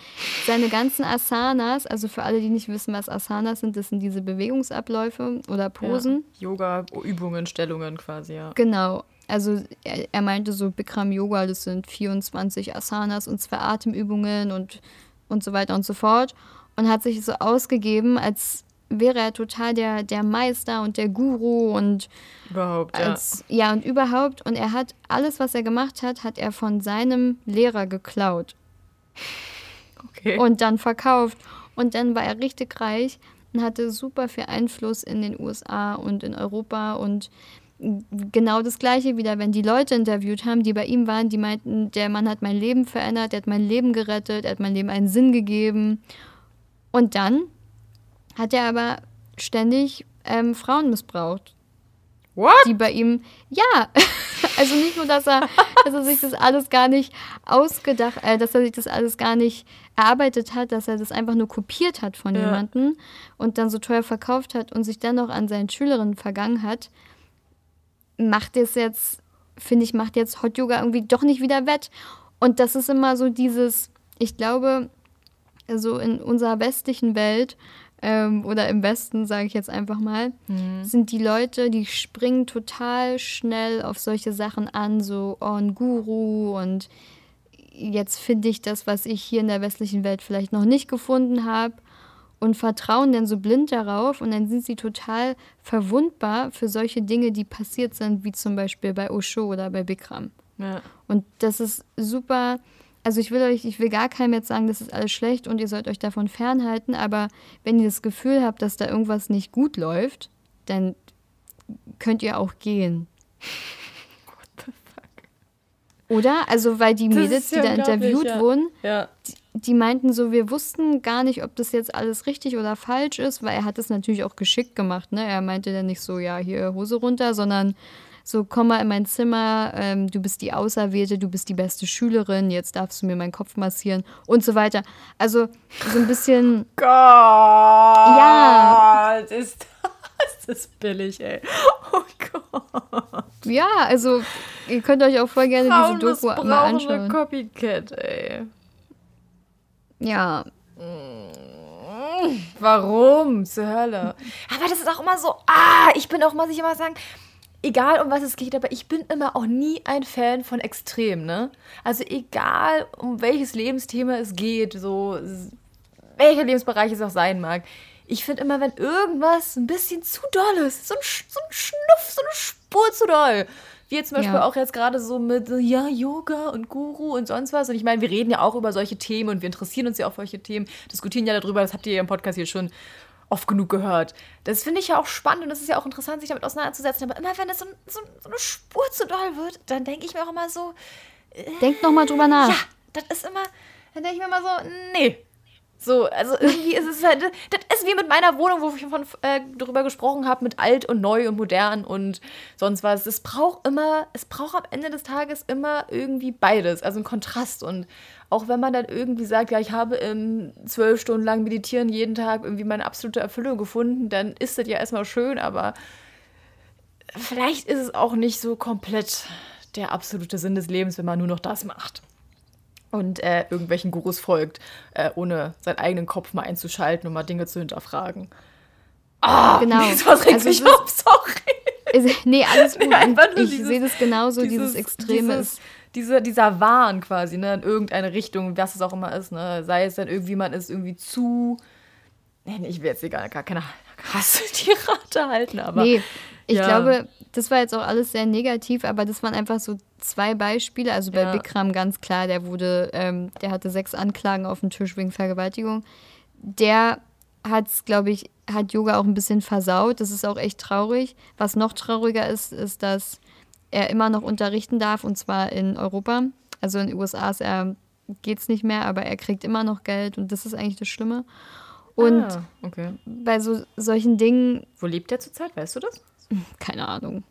Seine ganzen Asanas, also für alle, die nicht wissen, was Asanas sind, das sind diese Bewegungsabläufe oder Posen. Ja, Yoga-Übungen, Stellungen quasi, ja. Genau also er, er, meinte so Bikram Yoga, das sind 24 Asanas und zwei Atemübungen und, und so weiter und so fort. Und hat sich so ausgegeben, als wäre er total der, der Meister und der Guru und überhaupt, als, ja. ja und überhaupt. Und er hat alles, was er gemacht hat, hat er von seinem Lehrer geklaut. Okay. Und dann verkauft. Und dann war er richtig reich und hatte super viel Einfluss in den USA und in Europa und genau das Gleiche wieder, wenn die Leute interviewt haben, die bei ihm waren, die meinten, der Mann hat mein Leben verändert, der hat mein Leben gerettet, er hat mein Leben einen Sinn gegeben. Und dann hat er aber ständig ähm, Frauen missbraucht. What? Die bei ihm, ja, also nicht nur, dass er, dass er sich das alles gar nicht ausgedacht, äh, dass er sich das alles gar nicht erarbeitet hat, dass er das einfach nur kopiert hat von ja. jemandem und dann so teuer verkauft hat und sich dann noch an seinen Schülerinnen vergangen hat, macht es jetzt, finde ich, macht jetzt Hot Yoga irgendwie doch nicht wieder wett. Und das ist immer so dieses, ich glaube, so in unserer westlichen Welt ähm, oder im Westen, sage ich jetzt einfach mal, mhm. sind die Leute, die springen total schnell auf solche Sachen an, so oh, ein Guru und jetzt finde ich das, was ich hier in der westlichen Welt vielleicht noch nicht gefunden habe und vertrauen dann so blind darauf und dann sind sie total verwundbar für solche Dinge, die passiert sind, wie zum Beispiel bei Osho oder bei Bikram. Ja. Und das ist super. Also ich will euch, ich will gar keinem jetzt sagen, das ist alles schlecht und ihr sollt euch davon fernhalten, aber wenn ihr das Gefühl habt, dass da irgendwas nicht gut läuft, dann könnt ihr auch gehen. What the fuck? Oder? Also, weil die Mädels, die da interviewt ja. wurden, ja. Die, die meinten so, wir wussten gar nicht, ob das jetzt alles richtig oder falsch ist, weil er hat es natürlich auch geschickt gemacht. Ne? Er meinte dann nicht so, ja, hier Hose runter, sondern so, komm mal in mein Zimmer, ähm, du bist die Auserwählte, du bist die beste Schülerin, jetzt darfst du mir meinen Kopf massieren und so weiter. Also so ein bisschen. Gott! Ja! Ist das ist billig, ey. Oh Gott. Ja, also ihr könnt euch auch voll gerne Frauen diese Doku mal anschauen. Copycat, ey. Ja. Warum? Zur Hölle. Aber das ist auch immer so, ah, ich bin auch, muss ich immer sagen, egal um was es geht, aber ich bin immer auch nie ein Fan von Extrem, ne? Also egal um welches Lebensthema es geht, so welcher Lebensbereich es auch sein mag. Ich finde immer, wenn irgendwas ein bisschen zu doll ist, so ein, so ein Schnuff, so eine Spur zu doll, wie jetzt zum Beispiel ja. auch jetzt gerade so mit, ja, Yoga und Guru und sonst was. Und ich meine, wir reden ja auch über solche Themen und wir interessieren uns ja auch für solche Themen, diskutieren ja darüber, das habt ihr ja im Podcast hier schon oft genug gehört. Das finde ich ja auch spannend und das ist ja auch interessant, sich damit auseinanderzusetzen. Aber immer wenn es so, so, so eine Spur zu doll wird, dann denke ich mir auch immer so. Äh, Denkt nochmal drüber nach. Ja, das ist immer. Dann denke ich mir immer so, nee, so, also irgendwie ist es halt, das ist wie mit meiner Wohnung, wo ich von, äh, darüber gesprochen habe, mit alt und neu und modern und sonst was. Es braucht immer, es braucht am Ende des Tages immer irgendwie beides, also ein Kontrast. Und auch wenn man dann irgendwie sagt, ja, ich habe im zwölf Stunden lang meditieren jeden Tag irgendwie meine absolute Erfüllung gefunden, dann ist das ja erstmal schön, aber vielleicht ist es auch nicht so komplett der absolute Sinn des Lebens, wenn man nur noch das macht und äh, irgendwelchen Gurus folgt, äh, ohne seinen eigenen Kopf mal einzuschalten und mal Dinge zu hinterfragen. Ah, oh, genau. Das was regt also mich auf, sorry. Ist, nee, alles gut. Nee, ich sehe das genauso, dieses, dieses Extreme dieses, diese, dieser Wahn quasi, ne, in irgendeine Richtung, was es auch immer ist, ne, sei es dann irgendwie, man ist irgendwie zu, nee, ich will jetzt gar, gar keine Hasseltirade halten, aber nee. Ich Ja. glaube, das war jetzt auch alles sehr negativ, aber das waren einfach so zwei Beispiele. Also bei Ja. Bikram ganz klar, der wurde, ähm, der hatte sechs Anklagen auf dem Tisch wegen Vergewaltigung. Der hat es, glaube ich, hat Yoga auch ein bisschen versaut. Das ist auch echt traurig. Was noch trauriger ist, ist, dass er immer noch unterrichten darf und zwar in Europa. Also in den USA ist er, geht's nicht mehr, aber er kriegt immer noch Geld und das ist eigentlich das Schlimme. Und ah, okay. bei so solchen Dingen Wo lebt der zurzeit? Weißt du das? keine Ahnung.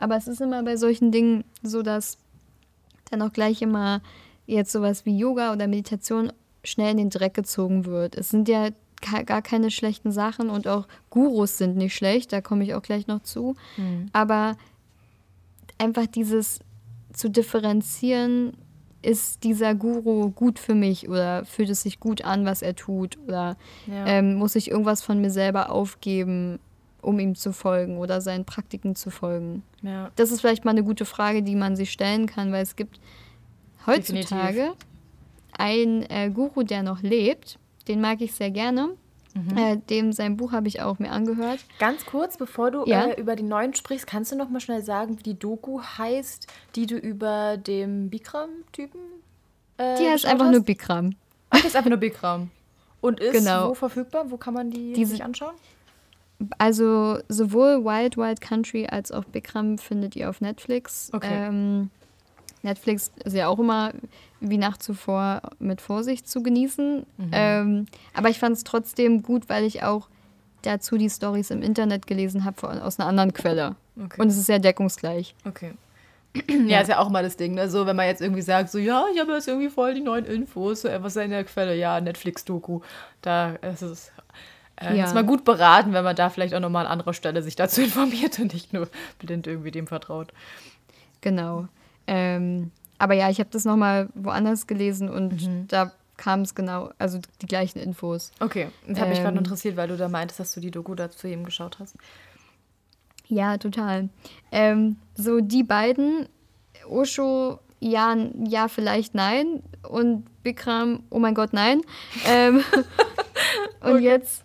Aber es ist immer bei solchen Dingen so, dass dann auch gleich immer jetzt sowas wie Yoga oder Meditation schnell in den Dreck gezogen wird. Es sind ja gar keine schlechten Sachen und auch Gurus sind nicht schlecht, da komme ich auch gleich noch zu. Aber einfach dieses zu differenzieren, ist dieser Guru gut für mich oder fühlt es sich gut an, was er tut oder Ja. ähm, muss ich irgendwas von mir selber aufgeben, um ihm zu folgen oder seinen Praktiken zu folgen? ja. Das ist vielleicht mal eine gute Frage, die man sich stellen kann, weil es gibt heutzutage einen äh, Guru, der noch lebt. Den mag ich sehr gerne. Mhm. Äh, dem sein Buch habe ich auch mir angehört. Ganz kurz, bevor du Ja. äh, über die neuen sprichst, kannst du noch mal schnell sagen, wie die Doku heißt, die du über dem Bikram-Typen äh, Die heißt einfach hast? nur Bikram. Ach, das ist einfach nur Bikram. Und ist Genau. wo verfügbar? Wo kann man die Diese- sich anschauen? Also sowohl Wild Wild Country als auch Bikram findet ihr auf Netflix. Okay. Ähm, Netflix ist ja auch immer wie nach zuvor mit Vorsicht zu genießen. Mhm. Ähm, aber ich fand es trotzdem gut, weil ich auch dazu die Stories im Internet gelesen habe aus einer anderen Quelle. Okay. Und es ist sehr deckungsgleich. Okay. Ja, ist ja auch mal das Ding, ne? So, wenn man jetzt irgendwie sagt, so, ja, ich habe jetzt irgendwie voll die neuen Infos, so, äh, was ist in der Quelle? Ja, Netflix-Doku. Da ist es. Äh, Ja. Ist mal gut beraten, wenn man da vielleicht auch nochmal an anderer Stelle sich dazu informiert und nicht nur blind irgendwie dem vertraut. Genau. Ähm, aber ja, ich habe das nochmal woanders gelesen und Mhm. da kam es genau, also die gleichen Infos. Okay, das hat mich gerade Ähm. interessiert, weil du da meintest, dass du die Doku dazu eben geschaut hast. Ja, total. Ähm, so die beiden, Osho, ja, ja, vielleicht nein. Und Bikram, oh mein Gott, nein. Ähm, und jetzt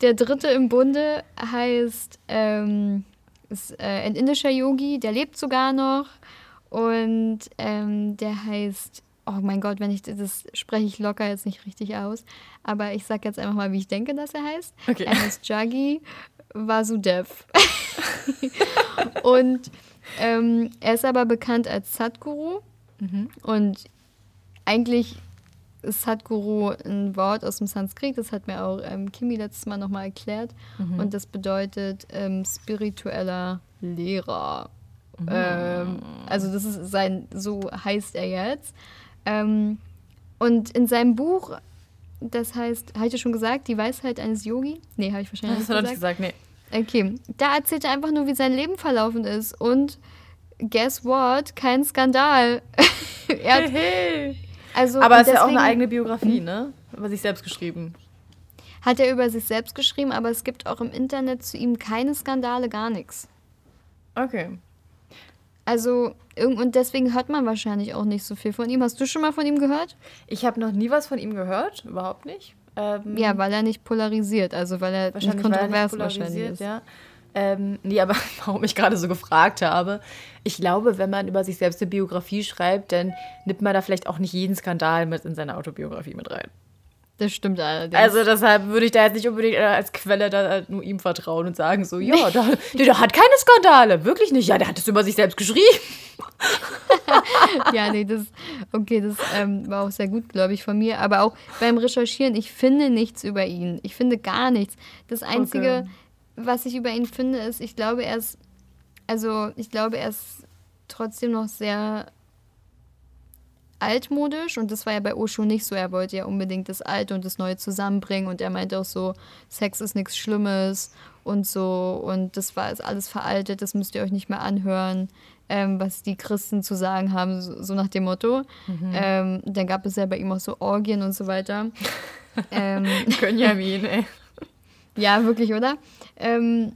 der dritte im Bunde heißt, ähm, ist äh, ein indischer Yogi, der lebt sogar noch. Und ähm, der heißt, oh mein Gott, wenn ich das spreche ich locker jetzt nicht richtig aus. Aber ich sag jetzt einfach mal, wie ich denke, dass er heißt. Okay. Er heißt Jagi Vasudev. und ähm, er ist aber bekannt als Sadhguru. Und eigentlich Sadhguru ein Wort aus dem Sanskrit. Das hat mir auch ähm, Kimi letztes Mal nochmal erklärt. Und das bedeutet ähm, spiritueller Lehrer. Ähm, also das ist sein, so heißt er jetzt. Ähm, und in seinem Buch, das heißt, habe ich ja schon gesagt, die Weisheit eines Yogi? Nee, habe ich wahrscheinlich Das nicht hat er gesagt. nicht gesagt, nee. Okay, da erzählt er einfach nur, wie sein Leben verlaufen ist. Und guess what? Kein Skandal. er hat, also, Aber es ist ja auch eine eigene Biografie, ne? Über sich selbst geschrieben. Hat er über sich selbst geschrieben, aber es gibt auch im Internet zu ihm keine Skandale, gar nichts. Okay. Also, irgend- und deswegen hört man wahrscheinlich auch nicht so viel von ihm. Hast du schon mal von ihm gehört? Ich habe noch nie was von ihm gehört, überhaupt nicht. Ähm, Ja, weil er nicht polarisiert, also weil er nicht wahrscheinlich weil er kontrovers wahrscheinlich ist. ja. Ähm, nee, aber warum ich gerade so gefragt habe, ich glaube, wenn man über sich selbst eine Biografie schreibt, dann nimmt man da vielleicht auch nicht jeden Skandal mit in seine Autobiografie mit rein. Das stimmt allerdings. Also deshalb würde ich da jetzt nicht unbedingt äh, als Quelle da äh, nur ihm vertrauen und sagen so, ja, da, der, der hat keine Skandale, wirklich nicht. Ja, der hat es über sich selbst geschrieben. ja, nee, das, okay, das ähm, war auch sehr gut, glaube ich, von mir. Aber auch beim Recherchieren, ich finde nichts über ihn. Ich finde gar nichts. Das Einzige, Okay. Was ich über ihn finde, ist, ich glaube, er ist, also ich glaube, er ist trotzdem noch sehr altmodisch und das war ja bei Osho nicht so. Er wollte ja unbedingt das Alte und das Neue zusammenbringen und er meinte auch so, Sex ist nichts Schlimmes und so und das war ist alles veraltet, das müsst ihr euch nicht mehr anhören, ähm, was die Christen zu sagen haben, so, so nach dem Motto. Ähm, dann gab es ja bei ihm auch so Orgien und so weiter. ähm, Benjamin, ey. Ja, wirklich, oder? Ähm,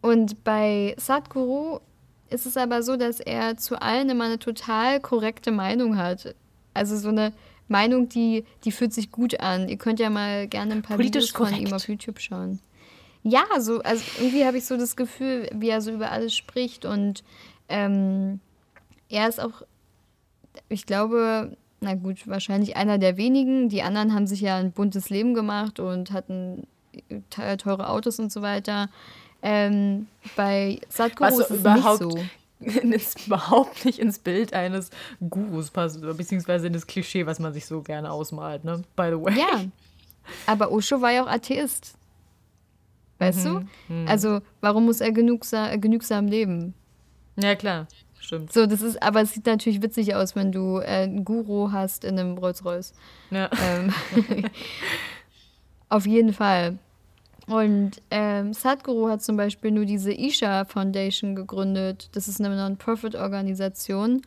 und bei Sadhguru ist es aber so, dass er zu allen immer eine total korrekte Meinung hat. Also so eine Meinung, die, die fühlt sich gut an. Ihr könnt ja mal gerne ein paar Politisch Videos von korrekt. ihm auf YouTube schauen. Ja, so, also irgendwie habe ich so das Gefühl, wie er so über alles spricht und ähm, er ist auch, ich glaube, na gut, wahrscheinlich einer der wenigen. Die anderen haben sich ja ein buntes Leben gemacht und hatten teure Autos und so weiter. Ähm, bei Sadhguru Was ist es überhaupt nicht so. ist überhaupt nicht ins Bild eines Gurus passt, beziehungsweise in das Klischee, was man sich so gerne ausmalt, ne? By the way. Ja, aber Osho war ja auch Atheist. Weißt Mhm, du? Also, warum muss er genugsa genügsam leben? Ja, klar. Stimmt. So, das ist, aber es sieht natürlich witzig aus, wenn du äh, einen Guru hast in einem Rolls-Royce. Ja. Ähm, auf jeden Fall. Und ähm, Sadhguru hat zum Beispiel nur diese Isha Foundation gegründet. Das ist eine Non-Profit-Organisation.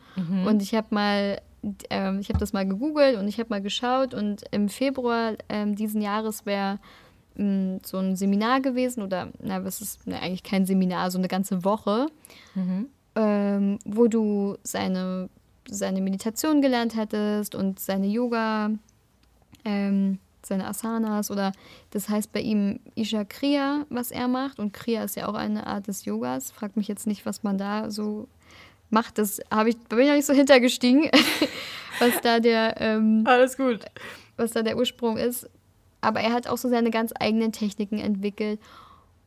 Und ich habe mal, ähm, ich habe das mal gegoogelt und ich habe mal geschaut. Und im Februar ähm, diesen Jahres wäre ähm, so ein Seminar gewesen oder, na, was ist, na, eigentlich kein Seminar, so eine ganze Woche, ähm, wo du seine, seine Meditation gelernt hättest und seine Yoga, ähm, seine Asanas oder das heißt bei ihm Isha Kriya, was er macht. Und Kriya ist ja auch eine Art des Yogas. Frag mich jetzt nicht, was man da so macht. Das habe ich, da bin ich noch nicht so hintergestiegen, was da der, ähm, Alles gut. was da der Ursprung ist. Aber er hat auch so seine ganz eigenen Techniken entwickelt.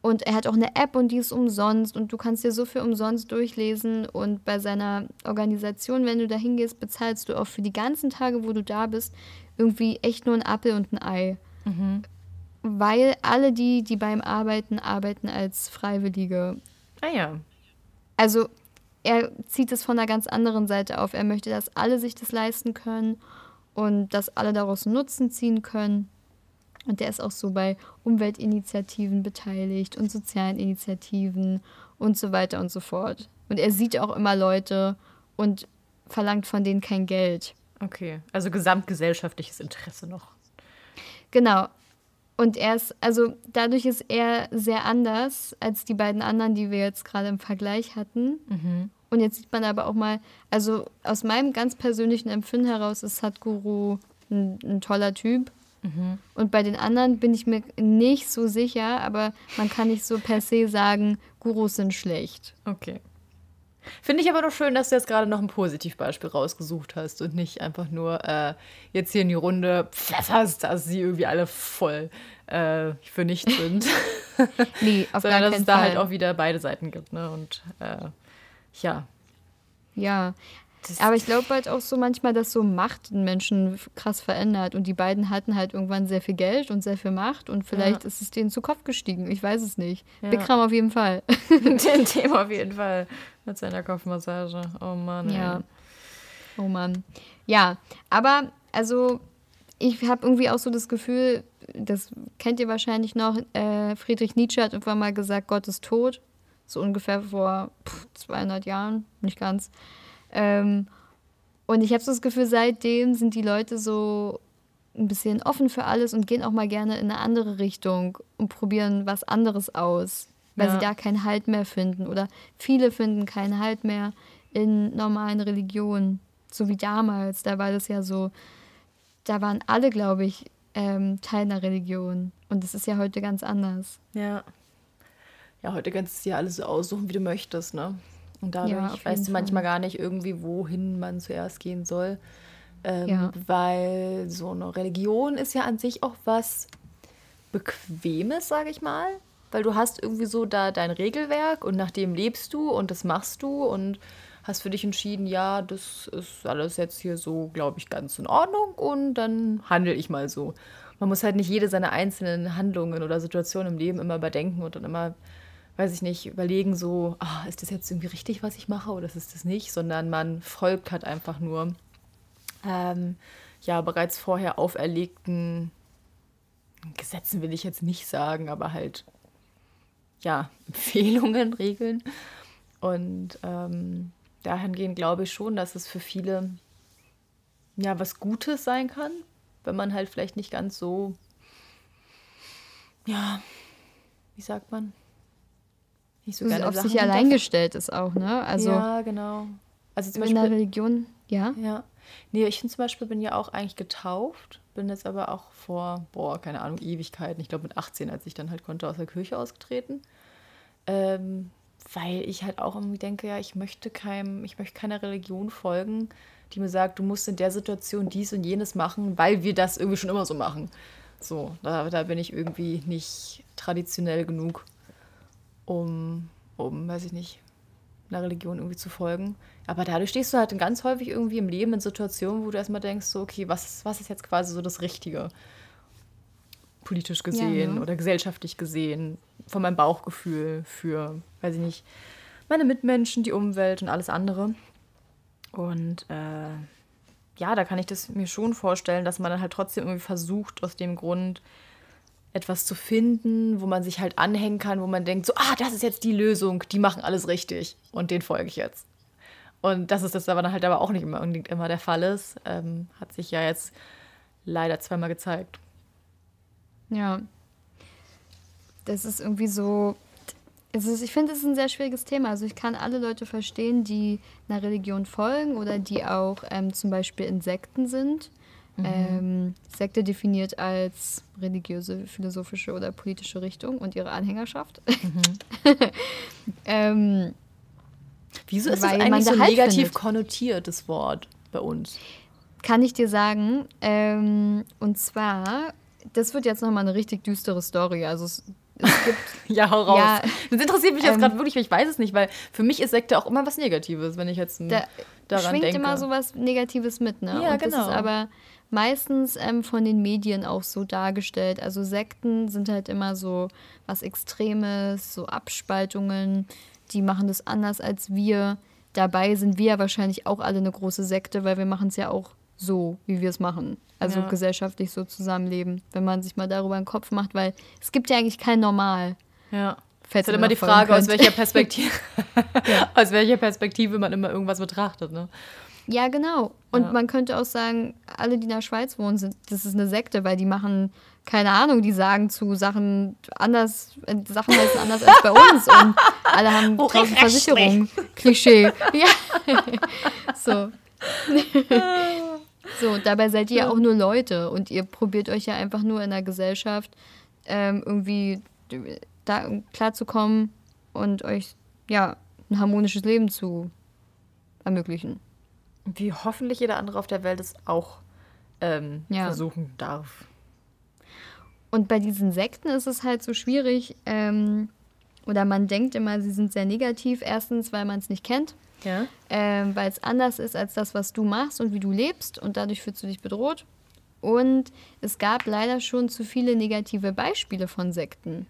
Und er hat auch eine App und die ist umsonst und du kannst dir so viel umsonst durchlesen. Und bei seiner Organisation, wenn du da hingehst, bezahlst du auch für die ganzen Tage, wo du da bist, irgendwie echt nur ein Apfel und ein Ei. Weil alle die, die beim Arbeiten, arbeiten als Freiwillige. Ah ja. Also er zieht es von einer ganz anderen Seite auf. Er möchte, dass alle sich das leisten können und dass alle daraus Nutzen ziehen können. Und der ist auch so bei Umweltinitiativen beteiligt und sozialen Initiativen und so weiter und so fort. Und er sieht auch immer Leute und verlangt von denen kein Geld. Okay. Also gesamtgesellschaftliches Interesse noch. Genau. Und er ist, also dadurch ist er sehr anders als die beiden anderen, die wir jetzt gerade im Vergleich hatten. Und jetzt sieht man aber auch mal, also aus meinem ganz persönlichen Empfinden heraus ist Sadhguru ein, ein toller Typ. Und bei den anderen bin ich mir nicht so sicher, aber man kann nicht so per se sagen, Gurus sind schlecht. Okay. Finde ich aber doch schön, dass du jetzt gerade noch ein Positivbeispiel rausgesucht hast und nicht einfach nur äh, jetzt hier in die Runde pfefferst, dass sie irgendwie alle voll äh, für nichts sind. Nee, auf Sondern gar dass es da Fall. halt auch wieder beide Seiten gibt. Ne? Und äh, ja. Ja. Das- Aber ich glaube halt auch so manchmal, dass so Macht einen Menschen krass verändert. Und die beiden hatten halt irgendwann sehr viel Geld und sehr viel Macht. Und vielleicht Ja. ist es denen zu Kopf gestiegen. Ich weiß es nicht. Ja. Bikram auf jeden Fall. Den Thema auf jeden Fall mit seiner Kopfmassage. Oh Mann. ey. Ja. Oh Mann. Ja, aber also ich habe irgendwie auch so das Gefühl, das kennt ihr wahrscheinlich noch, äh, Friedrich Nietzsche hat irgendwann mal gesagt, Gott ist tot. So ungefähr vor pff, 200 Jahren, nicht ganz. Ähm, und ich habe so das Gefühl, seitdem sind die Leute so ein bisschen offen für alles und gehen auch mal gerne in eine andere Richtung und probieren was anderes aus, weil Ja. sie da keinen Halt mehr finden. Oder viele finden keinen Halt mehr in normalen Religionen, so wie damals. Da war das ja so, da waren alle, glaube ich, ähm, Teil einer Religion. Und das ist ja heute ganz anders. Ja. Ja, heute kannst du dir alles so aussuchen, wie du möchtest, ne? Und dadurch Ja, weißt du manchmal gar nicht irgendwie, wohin man zuerst gehen soll. Ähm, Ja. Weil so eine Religion ist ja an sich auch was Bequemes, sage ich mal. Weil du hast irgendwie so da dein Regelwerk und nach dem lebst du und das machst du und hast für dich entschieden, ja, das ist alles jetzt hier so, glaube ich, ganz in Ordnung und dann handle ich mal so. Man muss halt nicht jede seiner einzelnen Handlungen oder Situationen im Leben immer überdenken und dann immer, weiß ich nicht, überlegen so, ah, ist das jetzt irgendwie richtig, was ich mache oder ist das nicht, sondern man folgt halt einfach nur ähm, ja bereits vorher auferlegten Gesetzen will ich jetzt nicht sagen, aber halt ja Empfehlungen, Regeln. Und ähm, dahingehend glaube ich schon, dass es für viele ja was Gutes sein kann, wenn man halt vielleicht nicht ganz so ja wie sagt man nicht so gerne auf Sachen sich allein gestellt ist auch, ne? Also ja genau also zum in der Religion, ja. ja, Nee, ich finde zum Beispiel, bin ja auch eigentlich getauft, bin jetzt aber auch vor, boah, keine Ahnung, Ewigkeiten, ich glaube mit 18, als ich dann halt konnte, aus der Kirche ausgetreten. Ähm, weil ich halt auch irgendwie denke, ja, ich möchte keinem, ich möchte keiner Religion folgen, die mir sagt, du musst in der Situation dies und jenes machen, weil wir das irgendwie schon immer so machen. So, da, da bin ich irgendwie nicht traditionell genug, um, um, weiß ich nicht, einer Religion irgendwie zu folgen. Aber dadurch stehst du halt ganz häufig irgendwie im Leben in Situationen, wo du erstmal denkst, so, okay, was, was ist jetzt quasi so das Richtige? Politisch gesehen ja, ne? oder gesellschaftlich gesehen, von meinem Bauchgefühl für, weiß ich nicht, meine Mitmenschen, die Umwelt und alles andere. Und äh, ja, da kann ich das mir schon vorstellen, dass man dann halt trotzdem irgendwie versucht, aus dem Grund etwas zu finden, wo man sich halt anhängen kann, wo man denkt, so, ah, das ist jetzt die Lösung, die machen alles richtig und den folge ich jetzt. Und dass es das aber dann halt aber auch nicht immer unbedingt immer der Fall ist, ähm, hat sich ja jetzt leider zweimal gezeigt. Ja. Das ist irgendwie so. Also ich finde, es ist ein sehr schwieriges Thema. Also ich kann alle Leute verstehen, die einer Religion folgen oder die auch ähm, zum Beispiel Insekten sind. Mhm. Ähm, Sekte definiert als religiöse, philosophische oder politische Richtung und ihre Anhängerschaft. Mhm. ähm, Wieso ist das eigentlich so negativ findet. konnotiert, das Wort bei uns? Kann ich dir sagen. Ähm, und zwar, das wird jetzt nochmal eine richtig düstere Story. Also es, es gibt. ja, hau raus. Ja, das interessiert mich jetzt ähm, gerade wirklich, weil ich weiß es nicht, weil für mich ist Sekte auch immer was Negatives, wenn ich jetzt da daran schwingt denke. immer so was Negatives mit, ne? Ja, und genau. Das ist aber meistens ähm, von den Medien auch so dargestellt. Also Sekten sind halt immer so was Extremes, so Abspaltungen, die machen das anders als wir. Dabei sind wir ja wahrscheinlich auch alle eine große Sekte, weil wir machen es ja auch so, wie wir es machen. Also ja. gesellschaftlich so zusammenleben, wenn man sich mal darüber einen Kopf macht, weil es gibt ja eigentlich kein Normal. Ja. Es ist halt immer die Frage, aus welcher Perspektive, ja. aus welcher Perspektive man immer irgendwas betrachtet, ne? Ja, genau. Und ja. man könnte auch sagen, alle, die in der Schweiz wohnen, sind, das ist eine Sekte, weil die machen, keine Ahnung, die sagen zu Sachen anders, äh, Sachen heißen anders als bei uns und alle haben tausend Versicherungen. Klischee. Ja. so. so, dabei seid ihr ja auch nur Leute und ihr probiert euch ja einfach nur in der Gesellschaft ähm, irgendwie da klarzukommen und euch ja ein harmonisches Leben zu ermöglichen. Wie hoffentlich jeder andere auf der Welt es auch ähm, ja. versuchen darf. Und bei diesen Sekten ist es halt so schwierig, ähm, oder man denkt immer, sie sind sehr negativ. Erstens, weil man es nicht kennt. Ja. Ähm, weil es anders ist als das, was du machst und wie du lebst und dadurch fühlst du dich bedroht. Und es gab leider schon zu viele negative Beispiele von Sekten.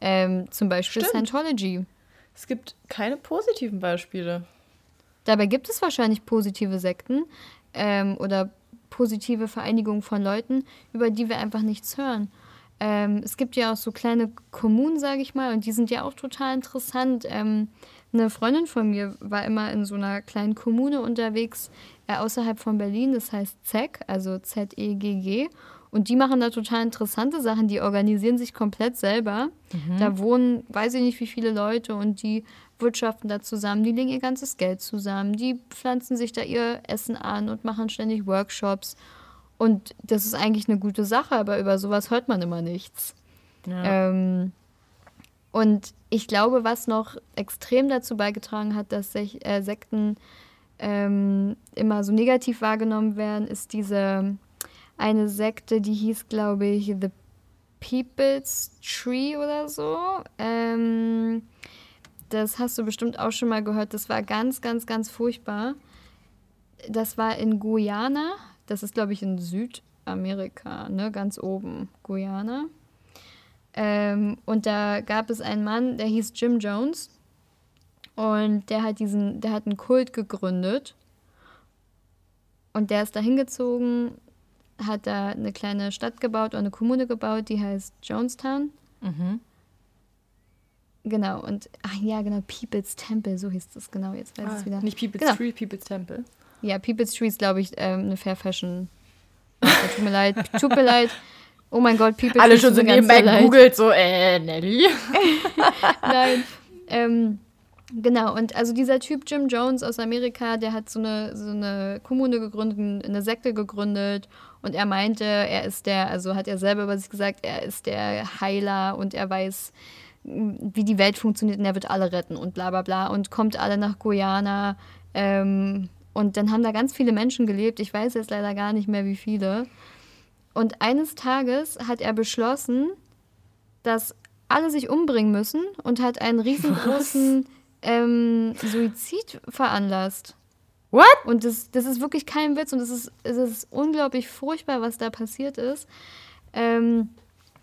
Ähm, zum Beispiel Stimmt. Scientology. Es gibt keine positiven Beispiele. Dabei gibt es wahrscheinlich positive Sekten ähm, oder positive Vereinigungen von Leuten, über die wir einfach nichts hören. Ähm, es gibt ja auch so kleine Kommunen, sage ich mal, und die sind ja auch total interessant. Ähm, eine Freundin von mir war immer in so einer kleinen Kommune unterwegs, äh, außerhalb von Berlin, das heißt ZEG, also Z-E-G-G. Und die machen da total interessante Sachen, die organisieren sich komplett selber. Mhm. Da wohnen, weiß ich nicht, wie viele Leute und die wirtschaften da zusammen, die legen ihr ganzes Geld zusammen, die pflanzen sich da ihr Essen an und machen ständig Workshops. Und das ist eigentlich eine gute Sache, aber über sowas hört man immer nichts. Ja. Ähm, und ich glaube, was noch extrem dazu beigetragen hat, dass sich, äh, Sekten ähm, immer so negativ wahrgenommen werden, ist diese eine Sekte, die hieß, glaube ich, The People's Tree oder so. Ähm, das hast du bestimmt auch schon mal gehört. Das war ganz, ganz, ganz furchtbar. Das war in Guyana. Das ist, glaube ich, in Südamerika, ne? ganz oben, Guyana. Ähm, und da gab es einen Mann, der hieß Jim Jones. Und der hat diesen, der hat einen Kult gegründet. Und der ist da hingezogen, hat da eine kleine Stadt gebaut oder eine Kommune gebaut, die heißt Jonestown. Mhm. Genau, und ach ja, genau, People's Temple, so hieß das genau, jetzt weiß ich es wieder. Nicht People's genau. Tree, People's Temple. Ja, People's Tree ist, glaube ich, ähm, eine Fair Fashion. tut mir leid, tut mir leid. Oh mein Gott, People's. Alle schon so nebenbei gegoogelt, so, äh, Nelly. Nein. Ähm, Genau, und also dieser Typ Jim Jones aus Amerika, der hat so eine, so eine Kommune gegründet, eine Sekte gegründet und er meinte, er ist der, also hat er selber über sich gesagt, er ist der Heiler und er weiß, wie die Welt funktioniert und er wird alle retten und bla bla bla und kommt alle nach Guyana. Ähm, und dann haben da ganz viele Menschen gelebt. Ich weiß jetzt leider gar nicht mehr, wie viele. Und eines Tages hat er beschlossen, dass alle sich umbringen müssen und hat einen riesengroßen ähm, Suizid veranlasst. What? Und das, das ist wirklich kein Witz und es ist, es ist unglaublich furchtbar, was da passiert ist. Ähm,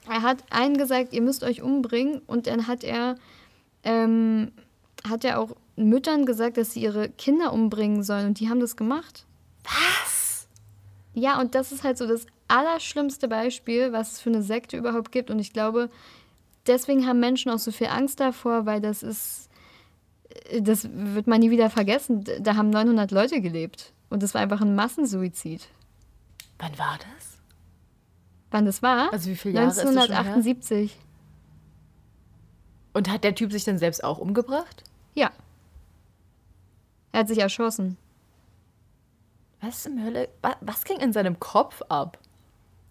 er hat einen gesagt, ihr müsst euch umbringen und dann hat er, ähm, hat er auch Müttern gesagt, dass sie ihre Kinder umbringen sollen und die haben das gemacht. Was? Ja, und das ist halt so das allerschlimmste Beispiel, was es für eine Sekte überhaupt gibt und ich glaube, deswegen haben Menschen auch so viel Angst davor, weil das ist, das wird man nie wieder vergessen. Da haben 900 Leute gelebt und das war einfach ein Massensuizid. Wann war das? Wann das war? Also wie viele Jahre 1978. Ist das Und hat der Typ sich dann selbst auch umgebracht? Ja. Er hat sich erschossen. Was im Hölle? Was ging in seinem Kopf ab?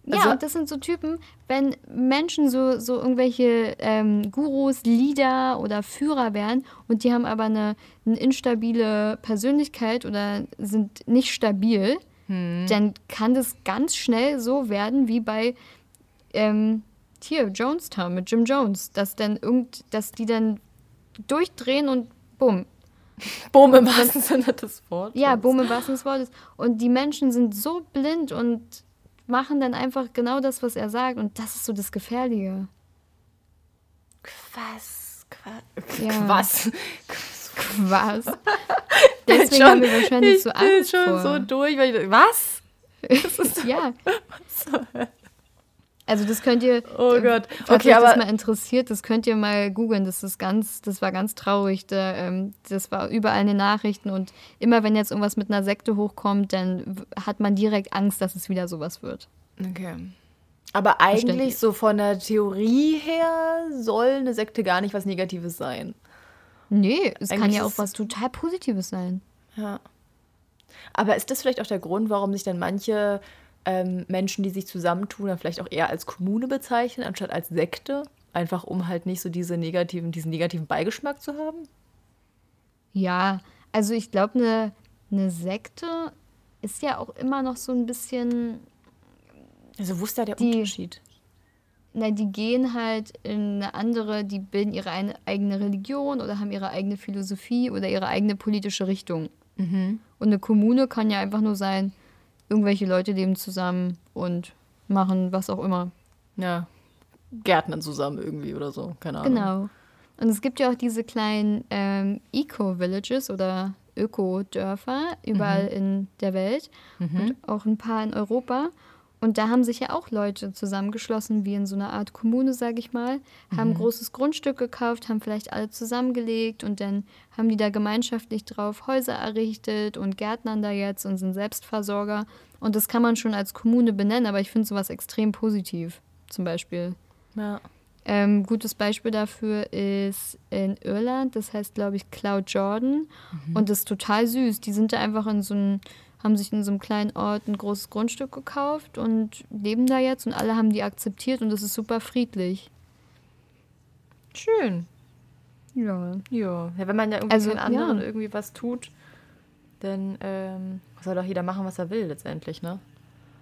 Also, ja, und das sind so Typen, wenn Menschen so, so irgendwelche ähm, Gurus, Leader oder Führer wären und die haben aber eine, eine instabile Persönlichkeit oder sind nicht stabil, hm. dann kann das ganz schnell so werden wie bei ähm, hier Jonestown mit Jim Jones, dass dann irgend, dass die dann durchdrehen und bumm. Bumm im wahrsten Sinne des Wortes. Ja, bumm im wahrsten Sinne des Wortes. Und die Menschen sind so blind und machen dann einfach genau das, was er sagt. Und das ist so das Gefährliche. Quass. Quass. Ja. Quass. Quass. Deswegen schon, haben wir wahrscheinlich so Angst Ich bin schon vor. so durch, weil ich, was? ja. Also das könnt ihr, oh äh, Gott, okay, euch das mal interessiert, das könnt ihr mal googeln. Das ist ganz, das war ganz traurig. Da, ähm, das war überall in den Nachrichten und immer wenn jetzt irgendwas mit einer Sekte hochkommt, dann hat man direkt Angst, dass es wieder sowas wird. Okay. Aber eigentlich so von der Theorie her soll eine Sekte gar nicht was Negatives sein. Nee, es kann ja auch was total Positives sein. Ja. Aber ist das vielleicht auch der Grund, warum sich dann manche ähm, Menschen, die sich zusammentun, dann vielleicht auch eher als Kommune bezeichnen, anstatt als Sekte? Einfach um halt nicht so diese negativen, diesen negativen Beigeschmack zu haben? Ja, also ich glaube, eine, eine Sekte ist ja auch immer noch so ein bisschen. Also, wo ist da der die, Unterschied? Na, die gehen halt in eine andere, die bilden ihre eine, eigene Religion oder haben ihre eigene Philosophie oder ihre eigene politische Richtung. Mhm. Und eine Kommune kann ja einfach nur sein, irgendwelche Leute leben zusammen und machen was auch immer. Ja, Gärtnern zusammen irgendwie oder so, keine Ahnung. Genau. Und es gibt ja auch diese kleinen ähm, Eco-Villages oder Öko-Dörfer überall mhm. in der Welt mhm. und auch ein paar in Europa. Und da haben sich ja auch Leute zusammengeschlossen, wie in so einer Art Kommune, sage ich mal, haben mhm. großes Grundstück gekauft, haben vielleicht alle zusammengelegt und dann haben die da gemeinschaftlich drauf Häuser errichtet und gärtnern da jetzt und sind Selbstversorger. Und das kann man schon als Kommune benennen, aber ich finde sowas extrem positiv, zum Beispiel. Ja. Ähm, gutes Beispiel dafür ist in Irland, das heißt, glaube ich, Cloud Jordan. Mhm. Und das ist total süß. Die sind da einfach in so einem haben sich in so einem kleinen Ort ein großes Grundstück gekauft und leben da jetzt und alle haben die akzeptiert und es ist super friedlich. Schön. Ja. Ja, ja wenn man ja irgendwie also, den anderen ja. irgendwie was tut, dann ähm, soll doch jeder machen, was er will letztendlich, ne?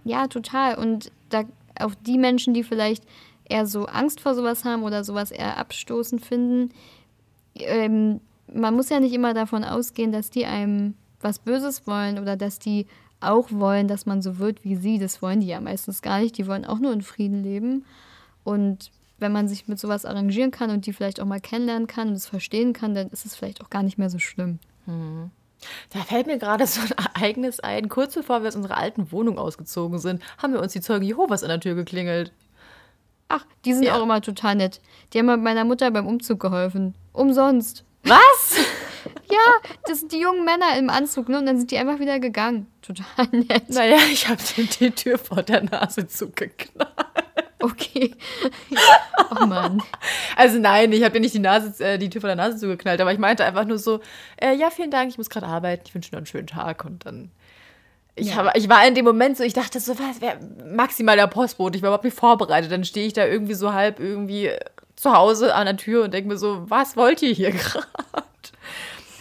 Ja, total. Und da auch die Menschen, die vielleicht eher so Angst vor sowas haben oder sowas eher abstoßend finden, ähm, man muss ja nicht immer davon ausgehen, dass die einem was Böses wollen oder dass die auch wollen, dass man so wird wie sie. Das wollen die ja meistens gar nicht. Die wollen auch nur in Frieden leben. Und wenn man sich mit sowas arrangieren kann und die vielleicht auch mal kennenlernen kann und es verstehen kann, dann ist es vielleicht auch gar nicht mehr so schlimm. Mhm. Da fällt mir gerade so ein Ereignis ein. Kurz bevor wir aus unserer alten Wohnung ausgezogen sind, haben wir uns die Zeugen Jehovas an der Tür geklingelt. Ach, die sind ja. auch immer total nett. Die haben meiner Mutter beim Umzug geholfen. Umsonst. Was? Ja, das sind die jungen Männer im Anzug, ne? Und dann sind die einfach wieder gegangen. Total nett. Naja, ich habe die Tür vor der Nase zugeknallt. Okay. oh Mann. Also nein, ich habe dir nicht die Nase, äh, die Tür von der Nase zugeknallt, aber ich meinte einfach nur so, äh, ja, vielen Dank, ich muss gerade arbeiten, ich wünsche dir noch einen schönen Tag und dann. Ich, Ja. hab, ich war in dem Moment so, ich dachte so, was wäre maximal der Postbote, ich war überhaupt nicht vorbereitet. Dann stehe ich da irgendwie so halb irgendwie zu Hause an der Tür und denke mir so, was wollt ihr hier gerade?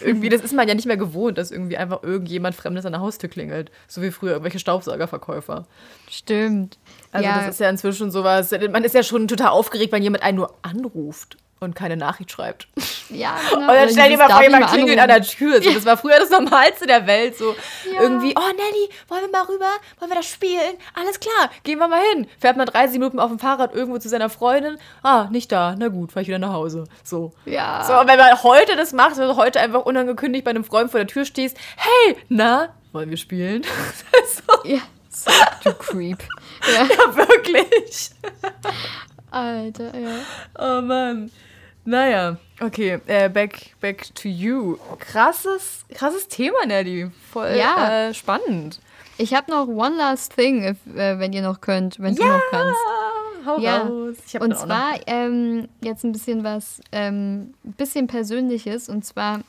Irgendwie, das ist man ja nicht mehr gewohnt, dass irgendwie einfach irgendjemand Fremdes an der Haustür klingelt. So wie früher irgendwelche Staubsaugerverkäufer. Stimmt. Also ja, das ist ja inzwischen sowas, man ist ja schon total aufgeregt, wenn jemand einen nur anruft und keine Nachricht schreibt. ja, genau. Und dann stell dir mal vor, jemand klingelt an der Tür. So, das war früher das Normalste der Welt. So Ja. irgendwie, oh Nelly, wollen wir mal rüber? Wollen wir das spielen? Alles klar, gehen wir mal hin. Fährt man 30 Minuten auf dem Fahrrad irgendwo zu seiner Freundin. Ah, nicht da. Na gut, fahr ich wieder nach Hause. So. Ja. So, und wenn man heute das macht, wenn du heute einfach unangekündigt bei einem Freund vor der Tür stehst, hey, na, wollen wir spielen? so, Ja, so, du Creep. Ja, ja, wirklich. Alter, ja. Oh Mann. Naja, okay, äh, back, back to you. Krasses, krasses Thema, Nelly. Voll Ja. äh, spannend. Ich habe noch one last thing, if, äh, wenn ihr noch könnt, wenn du noch kannst. hau Ja, raus. Ich hab Und zwar ähm, jetzt ein bisschen was, ähm, ein bisschen Persönliches. Und zwar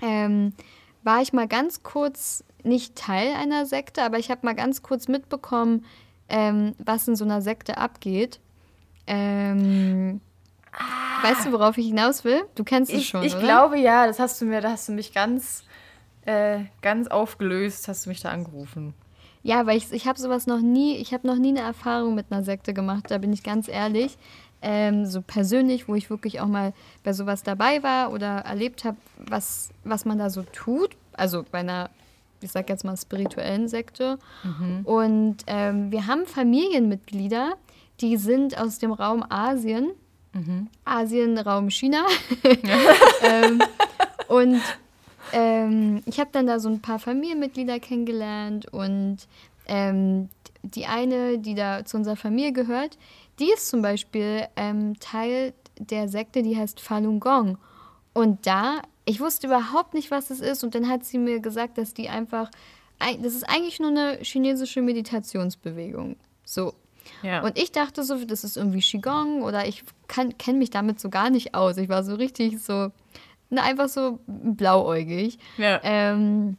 ähm, war ich mal ganz kurz nicht Teil einer Sekte, aber ich habe mal ganz kurz mitbekommen, ähm, was in so einer Sekte abgeht. Ähm, Weißt du, worauf ich hinaus will? Du kennst es ich, schon, ich oder? glaube ja, das hast du mir, da hast du mich ganz, äh, ganz aufgelöst, hast du mich da angerufen. Ja, weil ich, ich habe sowas noch nie, ich habe noch nie eine Erfahrung mit einer Sekte gemacht, da bin ich ganz ehrlich. Ähm, so persönlich, wo ich wirklich auch mal bei sowas dabei war oder erlebt habe, was, was man da so tut. Also bei einer, ich sag jetzt mal, spirituellen Sekte. Und ähm, wir haben Familienmitglieder, die sind aus dem Raum Asien. Asien, Raum China. ähm, und ähm, ich habe dann da so ein paar Familienmitglieder kennengelernt und ähm, die eine, die da zu unserer Familie gehört, die ist zum Beispiel ähm, Teil der Sekte, die heißt Falun Gong. Und da, ich wusste überhaupt nicht, was es ist und dann hat sie mir gesagt, dass die einfach, ei- das ist eigentlich nur eine chinesische Meditationsbewegung. So. Ja. Und ich dachte so, das ist irgendwie Qigong oder ich kenne mich damit so gar nicht aus. Ich war so richtig so, na, einfach so blauäugig. ja. Ähm,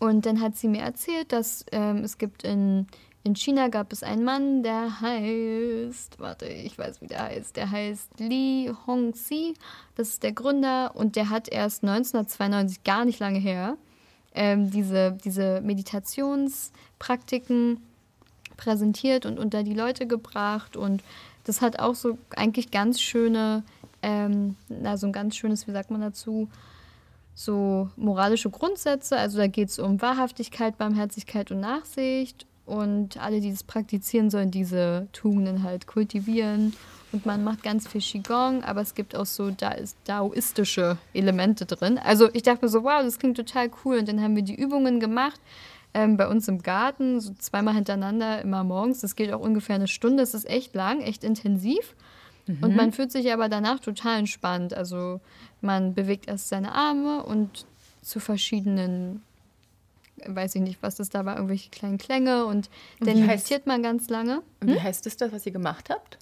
und dann hat sie mir erzählt, dass ähm, es gibt in, in China gab es einen Mann, der heißt, warte, ich weiß, wie der heißt. Der heißt Li Hongxi. Das ist der Gründer und der hat erst 1992, gar nicht lange her, ähm, diese, diese Meditationspraktiken präsentiert und unter die Leute gebracht. Und das hat auch so eigentlich ganz schöne, ähm, na, so ein ganz schönes, wie sagt man dazu, so moralische Grundsätze. Also da geht es um Wahrhaftigkeit, Barmherzigkeit und Nachsicht. Und alle, die das praktizieren, sollen diese Tugenden halt kultivieren. Und man macht ganz viel Qigong, aber es gibt auch so da daoistische Elemente drin. Also ich dachte mir so, wow, das klingt total cool. Und dann haben wir die Übungen gemacht ähm, bei uns im Garten, so zweimal hintereinander, immer morgens. Das geht auch ungefähr eine Stunde. Das ist echt lang, echt intensiv. Und man fühlt sich aber danach total entspannt. Also man bewegt erst seine Arme und zu verschiedenen, weiß ich nicht, was das da war, irgendwelche kleinen Klänge und dann meditiert man ganz lange. Und Wie heißt es das, was ihr gemacht habt?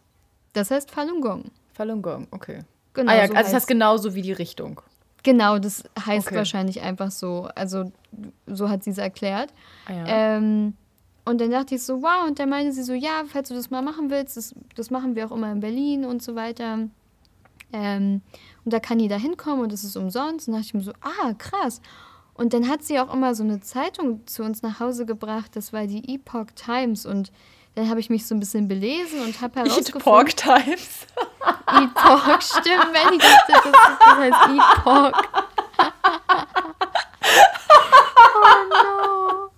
Das heißt Falun Gong. Falun Gong, okay. Genau, ah ja, so also das heißt heißt- genauso wie die Richtung. Genau, das heißt Okay. wahrscheinlich einfach so. Also so hat sie es erklärt. Ah, ja. Ähm, und dann dachte ich so, wow, und dann meinte sie so, ja, falls du das mal machen willst, das, das machen wir auch immer in Berlin und so weiter. Ähm, und da kann jeder hinkommen und das ist umsonst. Und dachte ich mir so, ah, krass. Und dann hat sie auch immer so eine Zeitung zu uns nach Hause gebracht, das war die Epoch Times. Und dann habe ich mich so ein bisschen belesen und habe Eat herausgefunden... Pork Times. Epoch, stimmt, wenn ich dachte, das, das heißt Epoch. oh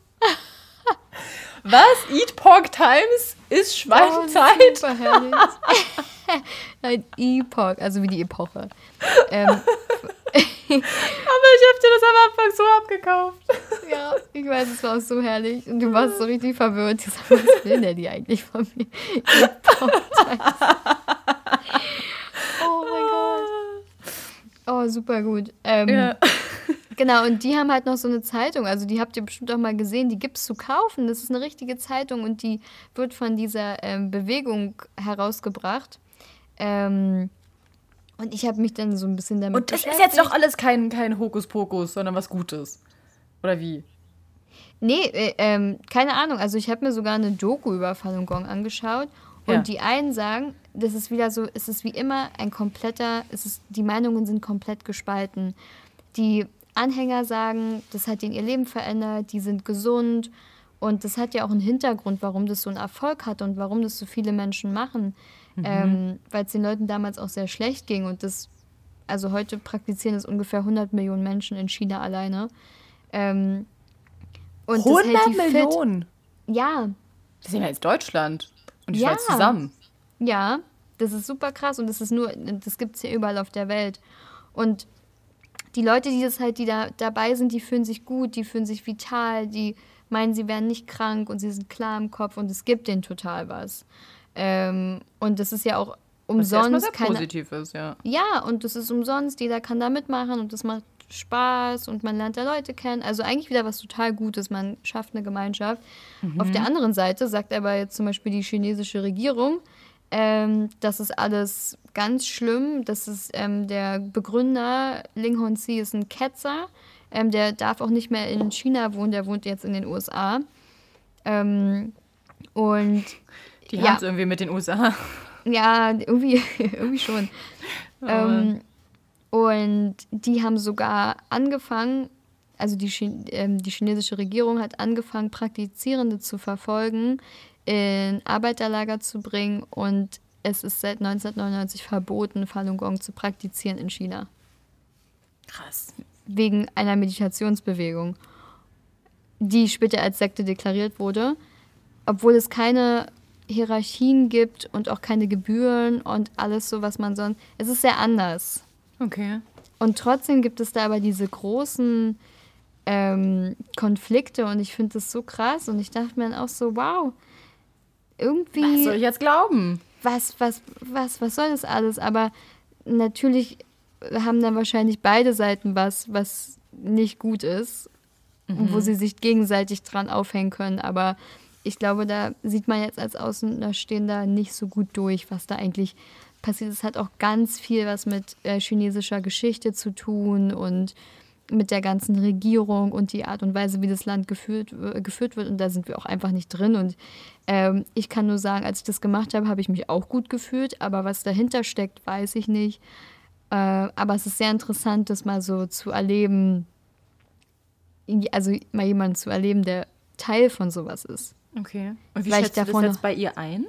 Was? Eat Pork Times ist no. Schweinezeit? Oh, super herrlich. Ein Epoch, also wie die Epoche. Ähm, Aber ich hab dir das am Anfang so abgekauft. Ja, ich weiß, es war auch so herrlich. Und du warst so richtig verwirrt. Ich sag, was will der die eigentlich von mir? Oh mein Gott. Oh, super gut. Ähm, Ja. Genau, und die haben halt noch so eine Zeitung, also die habt ihr bestimmt auch mal gesehen, die gibt es zu kaufen. Das ist eine richtige Zeitung und die wird von dieser ähm, Bewegung herausgebracht. Ähm, und ich habe mich dann so ein bisschen damit Und das ist jetzt doch alles kein, kein Hokuspokus, sondern was Gutes. Oder wie? Nee, äh, ähm, keine Ahnung. Also ich habe mir sogar eine Doku über Falun Gong angeschaut. Und ja. die einen sagen, das ist wieder so, es ist wie immer ein kompletter, es ist, die Meinungen sind komplett gespalten. Die Anhänger sagen, das hat ihnen ihr Leben verändert, die sind gesund. Und das hat ja auch einen Hintergrund, warum das so einen Erfolg hat und warum das so viele Menschen machen. Mhm. Ähm, Weil es den Leuten damals auch sehr schlecht ging. Und das, also heute praktizieren es ungefähr 100 Millionen Menschen in China alleine. Ähm, und 100 Millionen? Fit. Ja. Das sind ja jetzt Deutschland und die ja. Schweiz zusammen. Ja, das ist super krass und das ist nur, das gibt es ja überall auf der Welt. Und die Leute, die das halt, die da dabei sind, die fühlen sich gut, die fühlen sich vital, die meinen, sie werden nicht krank und sie sind klar im Kopf und es gibt denen total was. Ähm, und das ist ja auch umsonst. Was sehr keine, positiv ist, ja. Ja, und das ist umsonst, jeder kann da mitmachen und das macht Spaß und man lernt da Leute kennen. Also eigentlich wieder was total Gutes, man schafft eine Gemeinschaft. Mhm. Auf der anderen Seite sagt aber jetzt zum Beispiel die chinesische Regierung, ähm, das ist alles ganz schlimm. Das ist ähm, der Begründer, Ling Hongxi ist ein Ketzer. Ähm, der darf auch nicht mehr in China wohnen, der wohnt jetzt in den USA. Ähm, und die ja. haben es irgendwie mit den USA. Ja, irgendwie, irgendwie schon. Oh. Ähm, und die haben sogar angefangen, also die, ähm, die chinesische Regierung hat angefangen, Praktizierende zu verfolgen, in Arbeiterlager zu bringen und es ist seit 1999 verboten, Falun Gong zu praktizieren in China. Krass. Wegen einer Meditationsbewegung, die später als Sekte deklariert wurde, obwohl es keine Hierarchien gibt und auch keine Gebühren und alles so, was man sonst. Es ist sehr anders. Okay. Und trotzdem gibt es da aber diese großen ähm, Konflikte und ich finde das so krass und ich dachte mir dann auch so, wow, irgendwie. Was soll ich jetzt glauben? Was, was, was, was soll das alles? Aber natürlich haben dann wahrscheinlich beide Seiten was, was nicht gut ist, mhm. wo sie sich gegenseitig dran aufhängen können. Aber ich glaube, da sieht man jetzt als Außenstehender nicht so gut durch, was da eigentlich passiert. Es hat auch ganz viel was mit äh, chinesischer Geschichte zu tun und mit der ganzen Regierung und die Art und Weise, wie das Land geführt, geführt wird. Und da sind wir auch einfach nicht drin. Und ähm, ich kann nur sagen, als ich das gemacht habe, habe ich mich auch gut gefühlt. Aber was dahinter steckt, weiß ich nicht. Äh, aber es ist sehr interessant, das mal so zu erleben. Also mal jemanden zu erleben, der Teil von sowas ist. Okay. Und wie schätzt du das jetzt bei ihr ein?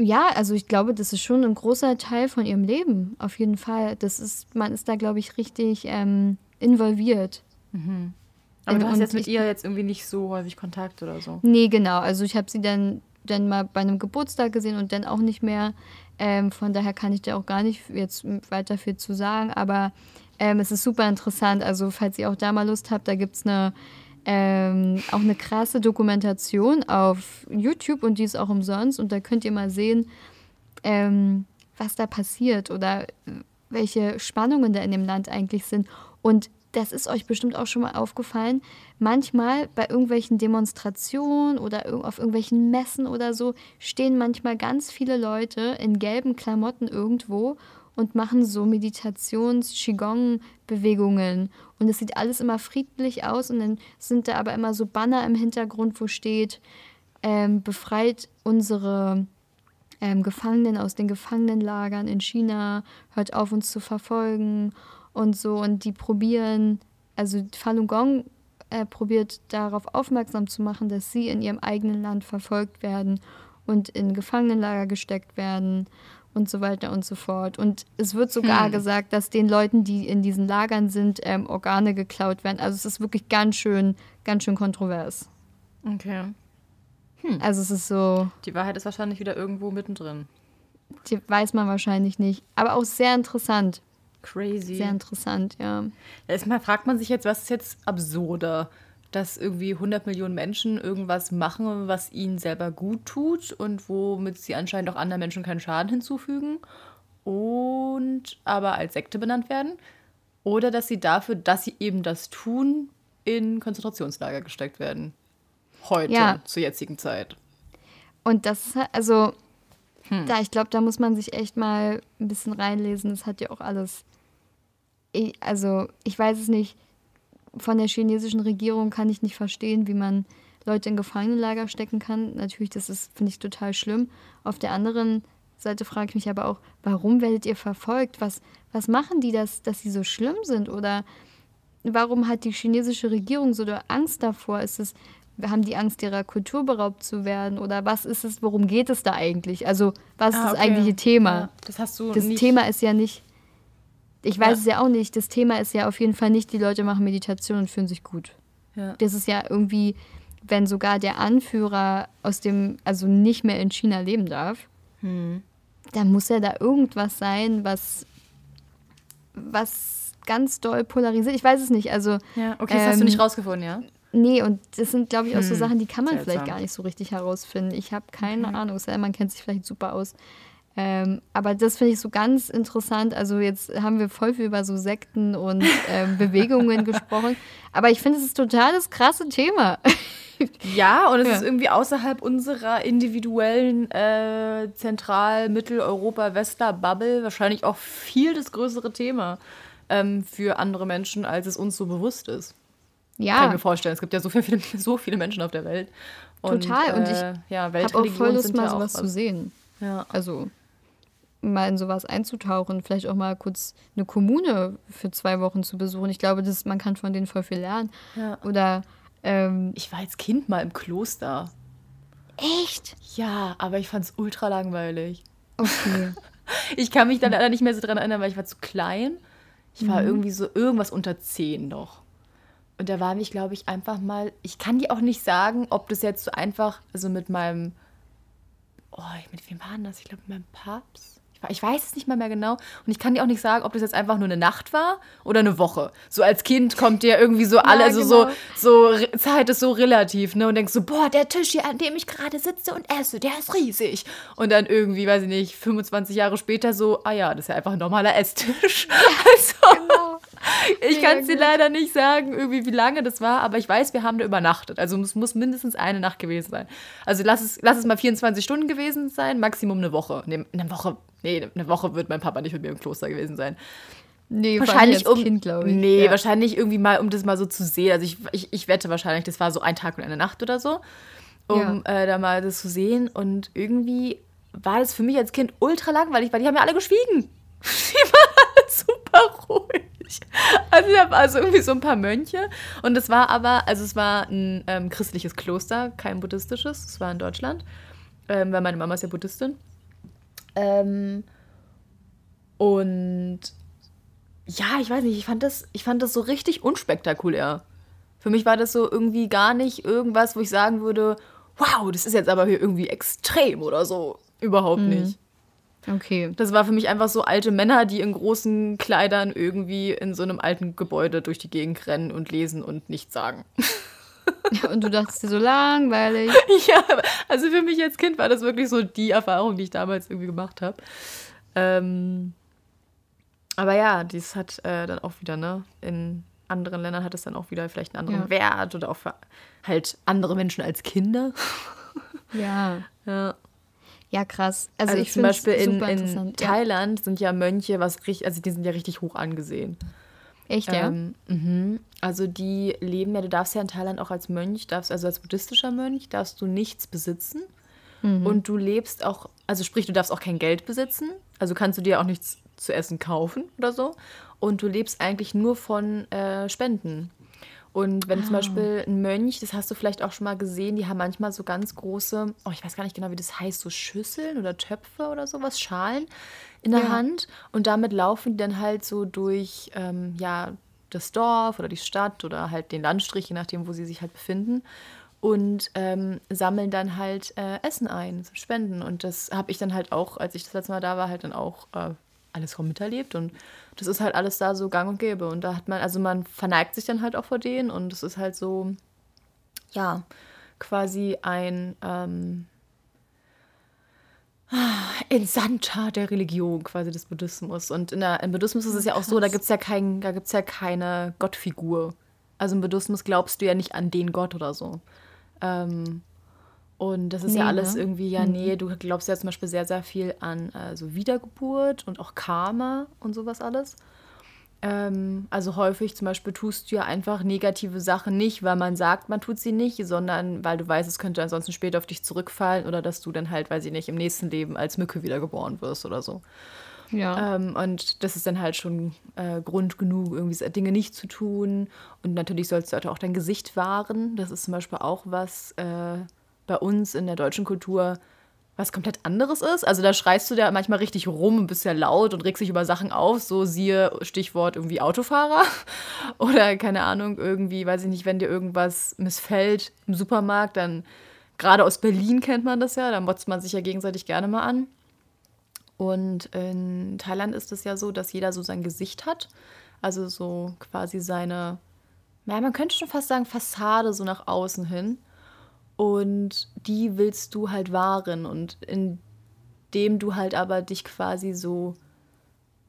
Ja, also ich glaube, das ist schon ein großer Teil von ihrem Leben, auf jeden Fall. Das ist, man ist da, glaube ich, richtig ähm, involviert. Mhm. Aber du hast jetzt mit ich, ihr jetzt irgendwie nicht so häufig Kontakt oder so? Nee, genau. Also ich habe sie dann, dann mal bei einem Geburtstag gesehen und dann auch nicht mehr. Ähm, von daher kann ich da auch gar nicht jetzt weiter viel zu sagen. Aber ähm, es ist super interessant. Also falls ihr auch da mal Lust habt, da gibt es eine ähm, auch eine krasse Dokumentation auf YouTube und die ist auch umsonst. Und da könnt ihr mal sehen, ähm, was da passiert oder welche Spannungen da in dem Land eigentlich sind. Und das ist euch bestimmt auch schon mal aufgefallen. Manchmal bei irgendwelchen Demonstrationen oder auf irgendwelchen Messen oder so stehen manchmal ganz viele Leute in gelben Klamotten irgendwo und machen so Meditations-Qigong-Bewegungen. Und es sieht alles immer friedlich aus und dann sind da aber immer so Banner im Hintergrund, wo steht, ähm, befreit unsere ähm, Gefangenen aus den Gefangenenlagern in China, hört auf uns zu verfolgen und so. Und die probieren, also Falun Gong äh, probiert darauf aufmerksam zu machen, dass sie in ihrem eigenen Land verfolgt werden und in Gefangenenlager gesteckt werden und so weiter und so fort. Und es wird sogar hm. gesagt, dass den Leuten, die in diesen Lagern sind, ähm, Organe geklaut werden. Also es ist wirklich ganz schön, ganz schön kontrovers. Okay. Hm. Also es ist so. Die Wahrheit ist wahrscheinlich wieder irgendwo mittendrin. Die weiß man wahrscheinlich nicht. Aber auch sehr interessant. Crazy. Sehr interessant, ja. Erstmal fragt man sich jetzt, was ist jetzt absurder? Dass irgendwie 100 Millionen Menschen irgendwas machen, was ihnen selber gut tut und womit sie anscheinend auch anderen Menschen keinen Schaden hinzufügen und aber als Sekte benannt werden. Oder dass sie dafür, dass sie eben das tun, in Konzentrationslager gesteckt werden. Heute, ja. zur jetzigen Zeit. Und das ist halt, also, hm. da, ich glaube, da muss man sich echt mal ein bisschen reinlesen. Das hat ja auch alles. Ich, also, ich weiß es nicht. Von der chinesischen Regierung kann ich nicht verstehen, wie man Leute in Gefangenenlager stecken kann. Natürlich, das ist, finde ich, total schlimm. Auf der anderen Seite frage ich mich aber auch, warum werdet ihr verfolgt? Was, was machen die, dass, dass sie so schlimm sind? Oder warum hat die chinesische Regierung so Angst davor? Ist es, haben die Angst, ihrer Kultur beraubt zu werden? Oder was ist es, worum geht es da eigentlich? Also, was ah, ist das okay. eigentliche Thema? Ja, das hast du Das nicht. Thema ist ja nicht, ich weiß ja. es ja auch nicht, das Thema ist ja auf jeden Fall nicht, die Leute machen Meditation und fühlen sich gut. Ja. Das ist ja irgendwie, wenn sogar der Anführer aus dem, also nicht mehr in China leben darf, hm. dann muss ja da irgendwas sein, was, was ganz doll polarisiert. Ich weiß es nicht. Also, ja, okay, das ähm, hast du nicht ähm, rausgefunden, ja? Nee, und das sind, glaube ich, auch so hm. Sachen, die kann man Seltsam. vielleicht gar nicht so richtig herausfinden. Ich habe keine okay. Ahnung. Man kennt sich vielleicht super aus. Ähm, aber das finde ich so ganz interessant. Also jetzt haben wir voll viel über so Sekten und ähm, Bewegungen gesprochen. Aber ich finde, es ist total das krasse Thema. Ja, und es ja. ist irgendwie außerhalb unserer individuellen äh, Zentral-, Mitteleuropa-, Westler-Bubble wahrscheinlich auch viel das größere Thema ähm, für andere Menschen, als es uns so bewusst ist. Ja. Kann ich mir vorstellen. Es gibt ja so viele, so viele Menschen auf der Welt. Und, Total. Und ich äh, ja, habe auch voll Lust, mal ja sowas zu sehen. Ja. Also mal in sowas einzutauchen, vielleicht auch mal kurz eine Kommune für zwei Wochen zu besuchen. Ich glaube, das, man kann von denen voll viel lernen. Ja. Oder ähm, ich war als Kind mal im Kloster. Echt? Ja, aber ich fand es ultra langweilig. Okay. ich kann mich da leider nicht mehr so dran erinnern, weil ich war zu klein. Ich war mhm. irgendwie so irgendwas unter zehn noch. Und da war mich, glaube ich, einfach mal. Ich kann dir auch nicht sagen, ob das jetzt so einfach, also mit meinem. Oh, mit wem war denn das? Ich glaube, mit meinem Papst ich weiß es nicht mal mehr genau. Und ich kann dir auch nicht sagen, ob das jetzt einfach nur eine Nacht war oder eine Woche. So als Kind kommt dir irgendwie so alle, ja, also genau. so, so Zeit ist so relativ, ne? Und denkst so, boah, der Tisch hier, an dem ich gerade sitze und esse, der ist riesig. Und dann irgendwie, weiß ich nicht, 25 Jahre später so, ah ja, das ist ja einfach ein normaler Esstisch. Ja, also, genau. Ich kann es dir leider nicht sagen, irgendwie, wie lange das war, aber ich weiß, wir haben da übernachtet. Also es muss mindestens eine Nacht gewesen sein. Also lass es, lass es mal 24 Stunden gewesen sein, Maximum eine Woche. Nee, eine Woche Nee, eine Woche wird mein Papa nicht mit mir im Kloster gewesen sein. Nee, wahrscheinlich um kind, ich. Nee, ja. wahrscheinlich irgendwie mal, um das mal so zu sehen. Also ich, ich, ich wette wahrscheinlich, das war so ein Tag und eine Nacht oder so, um ja. äh, da mal das zu sehen. Und irgendwie war das für mich als Kind ultra langweilig, weil die haben ja alle geschwiegen. Die waren alle super ruhig. Also ich habe also irgendwie so ein paar Mönche. Und es war aber, also es war ein ähm, christliches Kloster, kein buddhistisches. Es war in Deutschland, ähm, weil meine Mama ist ja Buddhistin. Ähm, und ja, ich weiß nicht, ich fand, das, ich fand das so richtig unspektakulär. Für mich war das so irgendwie gar nicht irgendwas, wo ich sagen würde, wow, das ist jetzt aber hier irgendwie extrem oder so. Überhaupt mhm. nicht. Okay. Das war für mich einfach so alte Männer, die in großen Kleidern irgendwie in so einem alten Gebäude durch die Gegend rennen und lesen und nichts sagen. Und du dachtest dir so langweilig. ja, also für mich als Kind war das wirklich so die Erfahrung, die ich damals irgendwie gemacht habe. Ähm, aber ja, dies hat äh, dann auch wieder, ne, in anderen Ländern hat es dann auch wieder vielleicht einen anderen ja. Wert oder auch für halt andere Menschen als Kinder. ja. Ja. Ja, krass. Also, also ich zum Beispiel in, in Thailand ja. sind ja Mönche, was richtig, also die sind ja richtig hoch angesehen. Echt, ja? Ähm, mhm. Also die leben ja, du darfst ja in Thailand auch als Mönch, darfst also als buddhistischer Mönch, darfst du nichts besitzen. Mhm. Und du lebst auch, also sprich, du darfst auch kein Geld besitzen. Also kannst du dir auch nichts zu essen kaufen oder so. Und du lebst eigentlich nur von äh, Spenden. Und wenn ah. zum Beispiel ein Mönch, das hast du vielleicht auch schon mal gesehen, die haben manchmal so ganz große, oh, ich weiß gar nicht genau, wie das heißt, so Schüsseln oder Töpfe oder sowas, Schalen in der ja. Hand. Und damit laufen die dann halt so durch, ähm, ja, das Dorf oder die Stadt oder halt den Landstrich, je nachdem, wo sie sich halt befinden. Und ähm, sammeln dann halt äh, Essen ein, Spenden. Und das habe ich dann halt auch, als ich das letzte Mal da war, halt dann auch äh, alles vom miterlebt. Und das ist halt alles da so gang und gäbe. Und da hat man, also man verneigt sich dann halt auch vor denen und es ist halt so, ja, quasi ein, ähm, Entsandter der Religion, quasi des Buddhismus. Und in der, im Buddhismus ist es ja auch so, da gibt es ja, kein, ja keine Gottfigur. Also im Buddhismus glaubst du ja nicht an den Gott oder so. Ähm, und das ist nee, ja alles ne? irgendwie, ja, mhm. nee, du glaubst ja zum Beispiel sehr, sehr viel an also Wiedergeburt und auch Karma und sowas alles. Ähm, also häufig zum Beispiel tust du ja einfach negative Sachen nicht, weil man sagt, man tut sie nicht, sondern weil du weißt, es könnte ansonsten später auf dich zurückfallen oder dass du dann halt, weiß ich nicht, im nächsten Leben als Mücke wiedergeboren wirst oder so. Ja. Ähm, und das ist dann halt schon äh, Grund genug, irgendwie Dinge nicht zu tun. Und natürlich sollst du halt auch dein Gesicht wahren. Das ist zum Beispiel auch was äh, bei uns in der deutschen Kultur was komplett anderes ist. Also da schreist du da manchmal richtig rum und bist ja laut und regst dich über Sachen auf, so siehe Stichwort irgendwie Autofahrer oder keine Ahnung, irgendwie, weiß ich nicht, wenn dir irgendwas missfällt im Supermarkt, dann gerade aus Berlin kennt man das ja, da motzt man sich ja gegenseitig gerne mal an. Und in Thailand ist es ja so, dass jeder so sein Gesicht hat, also so quasi seine, naja, man könnte schon fast sagen Fassade so nach außen hin und die willst du halt wahren. Und indem du halt aber dich quasi so,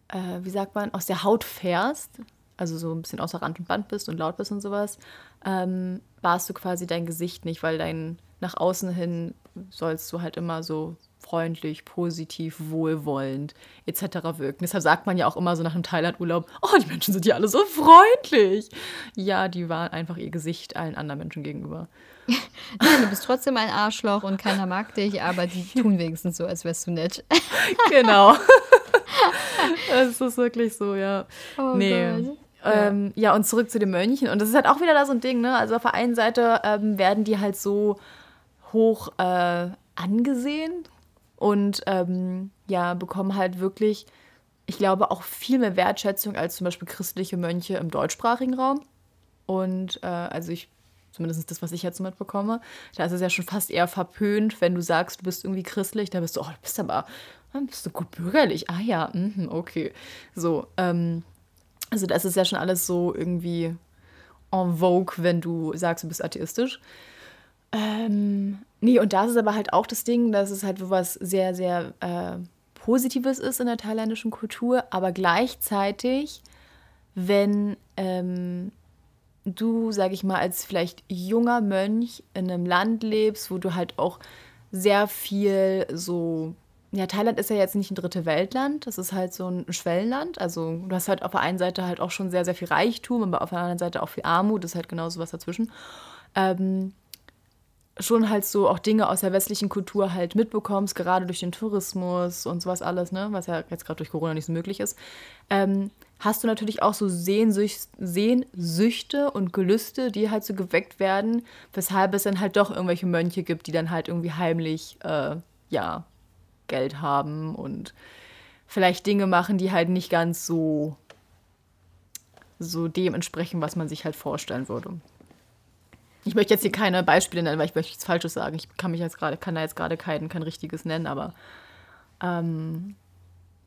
äh, wie sagt man, aus der Haut fährst, also so ein bisschen außer Rand und Band bist und laut bist und sowas, ähm, warst du quasi dein Gesicht nicht, weil dein nach außen hin sollst du halt immer so freundlich, positiv, wohlwollend etc. wirken. Deshalb sagt man ja auch immer so nach einem Thailand-Urlaub, oh, die Menschen sind ja alle so freundlich. Ja, die waren einfach ihr Gesicht allen anderen Menschen gegenüber. Nein, du bist trotzdem ein Arschloch und keiner mag dich, aber die tun wenigstens so, als wärst du nett. genau. Es ist wirklich so, ja. Oh nee. Gott. Ähm, ja. und zurück zu den Mönchen. Und das ist halt auch wieder da so ein Ding, ne? Also auf der einen Seite ähm, werden die halt so hoch äh, angesehen und ähm, ja, bekommen halt wirklich, ich glaube, auch viel mehr Wertschätzung als zum Beispiel christliche Mönche im deutschsprachigen Raum. Und äh, also ich Zumindest das, was ich jetzt mitbekomme. Da ist es ja schon fast eher verpönt, wenn du sagst, du bist irgendwie christlich. Da bist du, oh, du bist aber, bist du gut bürgerlich. Ah ja, mh, okay. So, ähm, also das ist ja schon alles so irgendwie en vogue, wenn du sagst, du bist atheistisch. Ähm, nee, und da ist aber halt auch das Ding, dass es halt was sehr, sehr äh, Positives ist in der thailändischen Kultur, aber gleichzeitig, wenn ähm, du, sag ich mal, als vielleicht junger Mönch in einem Land lebst, wo du halt auch sehr viel so. Ja, Thailand ist ja jetzt nicht ein dritte Weltland, das ist halt so ein Schwellenland. Also du hast halt auf der einen Seite halt auch schon sehr, sehr viel Reichtum, aber auf der anderen Seite auch viel Armut, das ist halt genauso was dazwischen. Ähm, schon halt so auch Dinge aus der westlichen Kultur halt mitbekommst, gerade durch den Tourismus und sowas alles, ne, was ja jetzt gerade durch Corona nicht so möglich ist. Ähm, hast du natürlich auch so Sehnsüch Sehnsüchte und Gelüste, die halt so geweckt werden, weshalb es dann halt doch irgendwelche Mönche gibt, die dann halt irgendwie heimlich, äh, ja, Geld haben und vielleicht Dinge machen, die halt nicht ganz so, so dem entsprechen, was man sich halt vorstellen würde. Ich möchte jetzt hier keine Beispiele nennen, weil ich möchte nichts Falsches sagen. Ich kann mich jetzt gerade, kann da jetzt gerade kein, kein richtiges nennen, aber ähm,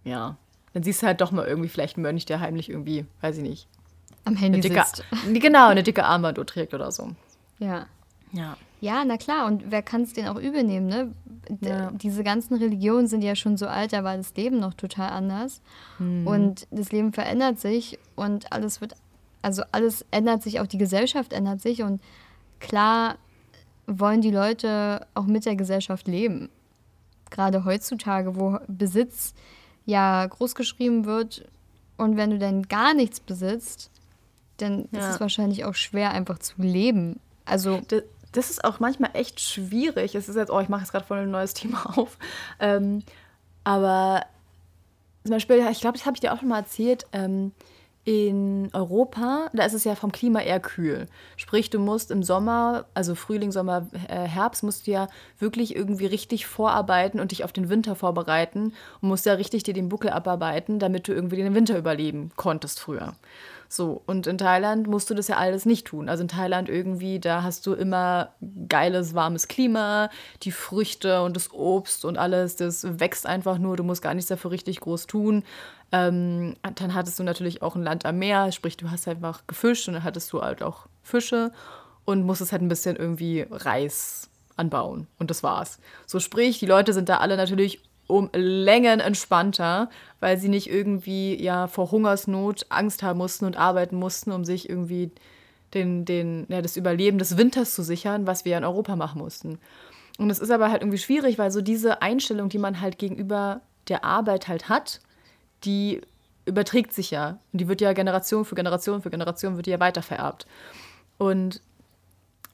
ja dann siehst du halt doch mal irgendwie vielleicht einen Mönch, der heimlich irgendwie, weiß ich nicht. Am Handy dicke, sitzt. Genau, eine dicke Armbanduhr trägt oder so. Ja. Ja. Ja, na klar, und wer kann es den auch übel nehmen, ne? Ja. Diese ganzen Religionen sind ja schon so alt, da war das Leben noch total anders. Hm. Und das Leben verändert sich und alles wird, also alles ändert sich, auch die Gesellschaft ändert sich und klar wollen die Leute auch mit der Gesellschaft leben. Gerade heutzutage, wo Besitz ja großgeschrieben wird und wenn du dann gar nichts besitzt, dann ja. ist es wahrscheinlich auch schwer, einfach zu leben. Also. Das, das ist auch manchmal echt schwierig. Es ist jetzt, oh, ich mache jetzt gerade voll ein neues Thema auf. Ähm, aber zum Beispiel, ich glaube, das habe ich dir auch schon mal erzählt. Ähm, in Europa, da ist es ja vom Klima eher kühl. Sprich, du musst im Sommer, also Frühling, Sommer, äh, Herbst, musst du ja wirklich irgendwie richtig vorarbeiten und dich auf den Winter vorbereiten und musst ja richtig dir den Buckel abarbeiten, damit du irgendwie den Winter überleben konntest früher. So, und in Thailand musst du das ja alles nicht tun. Also in Thailand irgendwie, da hast du immer geiles, warmes Klima, die Früchte und das Obst und alles, das wächst einfach nur, du musst gar nichts dafür richtig groß tun. Ähm, dann hattest du natürlich auch ein Land am Meer, sprich, du hast einfach gefischt und dann hattest du halt auch Fische und musstest halt ein bisschen irgendwie Reis anbauen. Und das war's. So sprich, die Leute sind da alle natürlich um Längen entspannter, weil sie nicht irgendwie ja vor Hungersnot Angst haben mussten und arbeiten mussten, um sich irgendwie den, den, ja, das Überleben des Winters zu sichern, was wir in Europa machen mussten. Und es ist aber halt irgendwie schwierig, weil so diese Einstellung, die man halt gegenüber der Arbeit halt hat, die überträgt sich ja. Und die wird ja Generation für Generation für Generation wird die ja weitervererbt. Und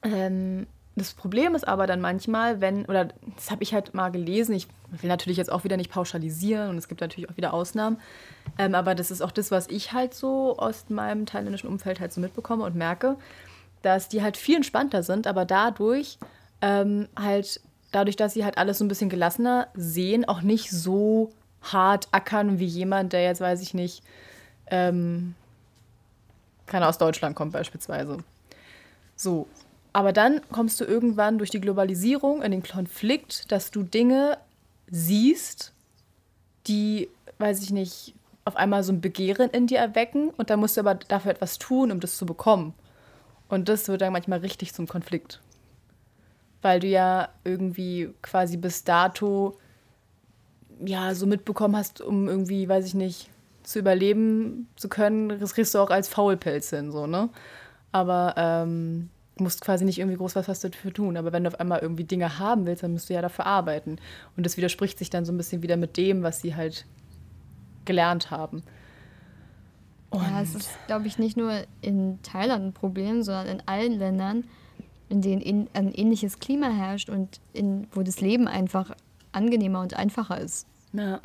ähm, das Problem ist aber dann manchmal, wenn, oder das habe ich halt mal gelesen, ich will natürlich jetzt auch wieder nicht pauschalisieren und es gibt natürlich auch wieder Ausnahmen, ähm, aber das ist auch das, was ich halt so aus meinem thailändischen Umfeld halt so mitbekomme und merke, dass die halt viel entspannter sind, aber dadurch ähm, halt, dadurch, dass sie halt alles so ein bisschen gelassener sehen, auch nicht so hart ackern wie jemand, der jetzt, weiß ich nicht, ähm, keiner aus Deutschland kommt beispielsweise. So, aber dann kommst du irgendwann durch die Globalisierung in den Konflikt, dass du Dinge siehst, die, weiß ich nicht, auf einmal so ein Begehren in dir erwecken und dann musst du aber dafür etwas tun, um das zu bekommen. Und das wird dann manchmal richtig zum Konflikt. Weil du ja irgendwie quasi bis dato ja so mitbekommen hast, um irgendwie, weiß ich nicht, zu überleben zu können, das kriegst du auch als Faulpelz hin, so, ne? Aber ähm, musst quasi nicht irgendwie groß was, was dafür tun. Aber wenn du auf einmal irgendwie Dinge haben willst, dann musst du ja dafür arbeiten. Und das widerspricht sich dann so ein bisschen wieder mit dem, was sie halt gelernt haben. Und ja, es ist, glaube ich, nicht nur in Thailand ein Problem, sondern in allen Ländern, in denen in, ein ähnliches Klima herrscht und in, wo das Leben einfach angenehmer und einfacher ist. Ja.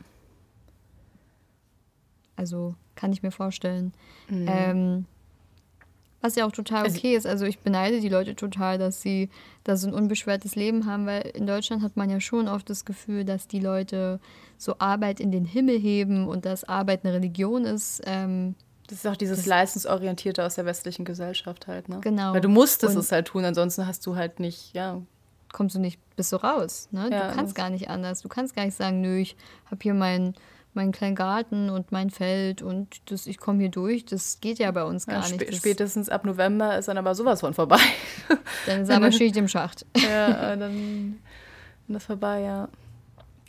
Also kann ich mir vorstellen. Mhm. Ähm, was ja auch total also okay ist. Also ich beneide die Leute total, dass sie da so ein unbeschwertes Leben haben, weil in Deutschland hat man ja schon oft das Gefühl, dass die Leute so Arbeit in den Himmel heben und dass Arbeit eine Religion ist. Ähm, das ist auch dieses das Leistungsorientierte aus der westlichen Gesellschaft halt, ne? Genau. Weil du musstest es halt tun, ansonsten hast du halt nicht, ja. Kommst du nicht, bist du raus, ne? Ja, du kannst gar nicht anders. Du kannst gar nicht sagen, nö, ich habe hier mein meinen kleinen Garten und mein Feld und das, ich komme hier durch. Das geht ja bei uns gar ja, nicht. Das spätestens ab November ist dann aber sowas von vorbei. Dann ist aber Schicht im Schacht. Ja, äh, dann ist das vorbei, ja.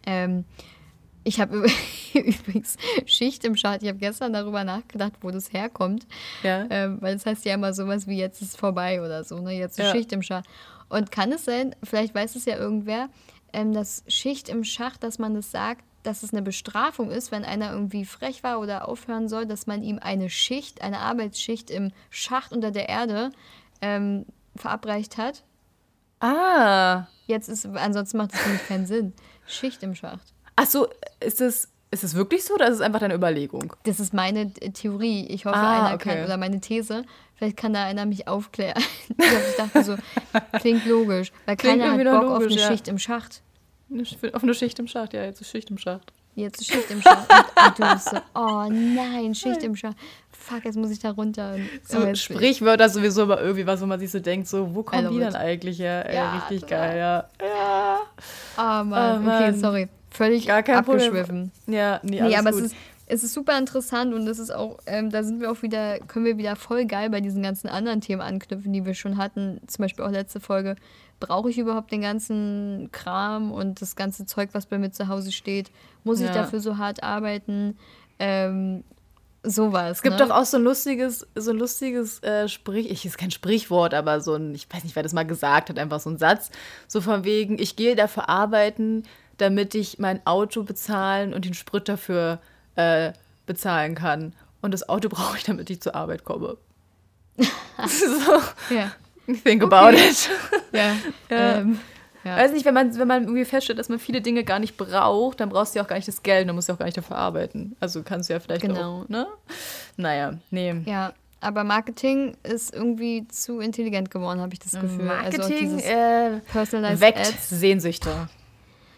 Ähm, ich habe übrigens Schicht im Schacht. Ich habe gestern darüber nachgedacht, wo das herkommt. Ja. Ähm, weil das heißt ja immer sowas wie jetzt ist vorbei oder so. Ne? Jetzt ist ja. Schicht im Schacht. Und kann es sein, vielleicht weiß es ja irgendwer, ähm, dass Schicht im Schacht, dass man das sagt, dass es eine Bestrafung ist, wenn einer irgendwie frech war oder aufhören soll, dass man ihm eine Schicht, eine Arbeitsschicht im Schacht unter der Erde ähm, verabreicht hat. Ah. Jetzt ist, ansonsten macht es für mich keinen Sinn. Schicht im Schacht. Ach so, ist es, ist es wirklich so oder ist es einfach deine Überlegung? Das ist meine Theorie. Ich hoffe, ah, einer okay. kann, oder meine These. Vielleicht kann da einer mich aufklären. ich dachte so, klingt logisch. Weil klingt keiner hat Bock logisch, auf eine ja. Schicht im Schacht. Auf eine Schicht im Schacht, ja, jetzt ist Schicht im Schacht. Jetzt ist Schicht im Schacht. Und, du bist so, oh nein, Schicht im Schacht. Fuck, jetzt muss ich da runter. So Sprichwörter sowieso aber irgendwie was, wo man sich so denkt, so, wo kommen die dann eigentlich her? Ey, ja, richtig geil, ja. Ja. Oh Mann, oh, Mann. okay, sorry. Völlig Gar kein abgeschwiffen. Problem. Ja, nee, alles nee aber gut. es ist es ist super interessant und es ist auch, ähm, da sind wir auch wieder, können wir wieder voll geil bei diesen ganzen anderen Themen anknüpfen, die wir schon hatten. Zum Beispiel auch letzte Folge brauche ich überhaupt den ganzen Kram und das ganze Zeug, was bei mir zu Hause steht? Muss ja. ich dafür so hart arbeiten? Ähm, sowas. Es gibt ne? doch auch so ein lustiges, so ein lustiges äh, Sprich, ich ist kein Sprichwort, aber so ein, ich weiß nicht, wer das mal gesagt hat, einfach so ein Satz, so von wegen, ich gehe dafür arbeiten, damit ich mein Auto bezahlen und den Sprit dafür äh, bezahlen kann. Und das Auto brauche ich, damit ich zur Arbeit komme. so. Ja. Think about okay. it. Ja. ja. Ähm, ja. Weiß nicht, wenn man, wenn man irgendwie feststellt, dass man viele Dinge gar nicht braucht, dann brauchst du ja auch gar nicht das Geld, dann musst du auch gar nicht dafür arbeiten. Also kannst du ja vielleicht genau. auch, ne? Naja, nee. Ja, aber Marketing ist irgendwie zu intelligent geworden, habe ich das Gefühl. Marketing also äh, weckt Ads. Sehnsüchte.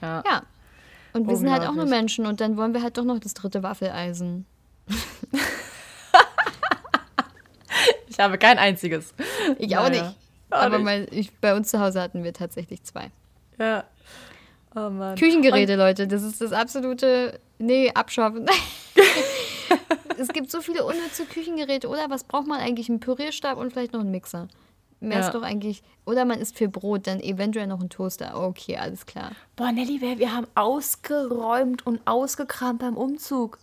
Ja. ja. Und wir sind halt auch nur Menschen und dann wollen wir halt doch noch das dritte Waffeleisen. ich habe kein einziges. Ich auch naja. nicht. Auch Aber nicht. Mein, ich, bei uns zu Hause hatten wir tatsächlich zwei. Ja. Oh Mann. Küchengeräte, und Leute, das ist das absolute. Nee, abschaffen. es gibt so viele unnütze Küchengeräte, oder? Was braucht man eigentlich? Ein Pürierstab und vielleicht noch einen Mixer. Mehr Ja. ist doch eigentlich. Oder man isst viel Brot, dann eventuell noch ein Toaster. Okay, alles klar. Boah, Nelly, wir, wir haben ausgeräumt und ausgekramt beim Umzug.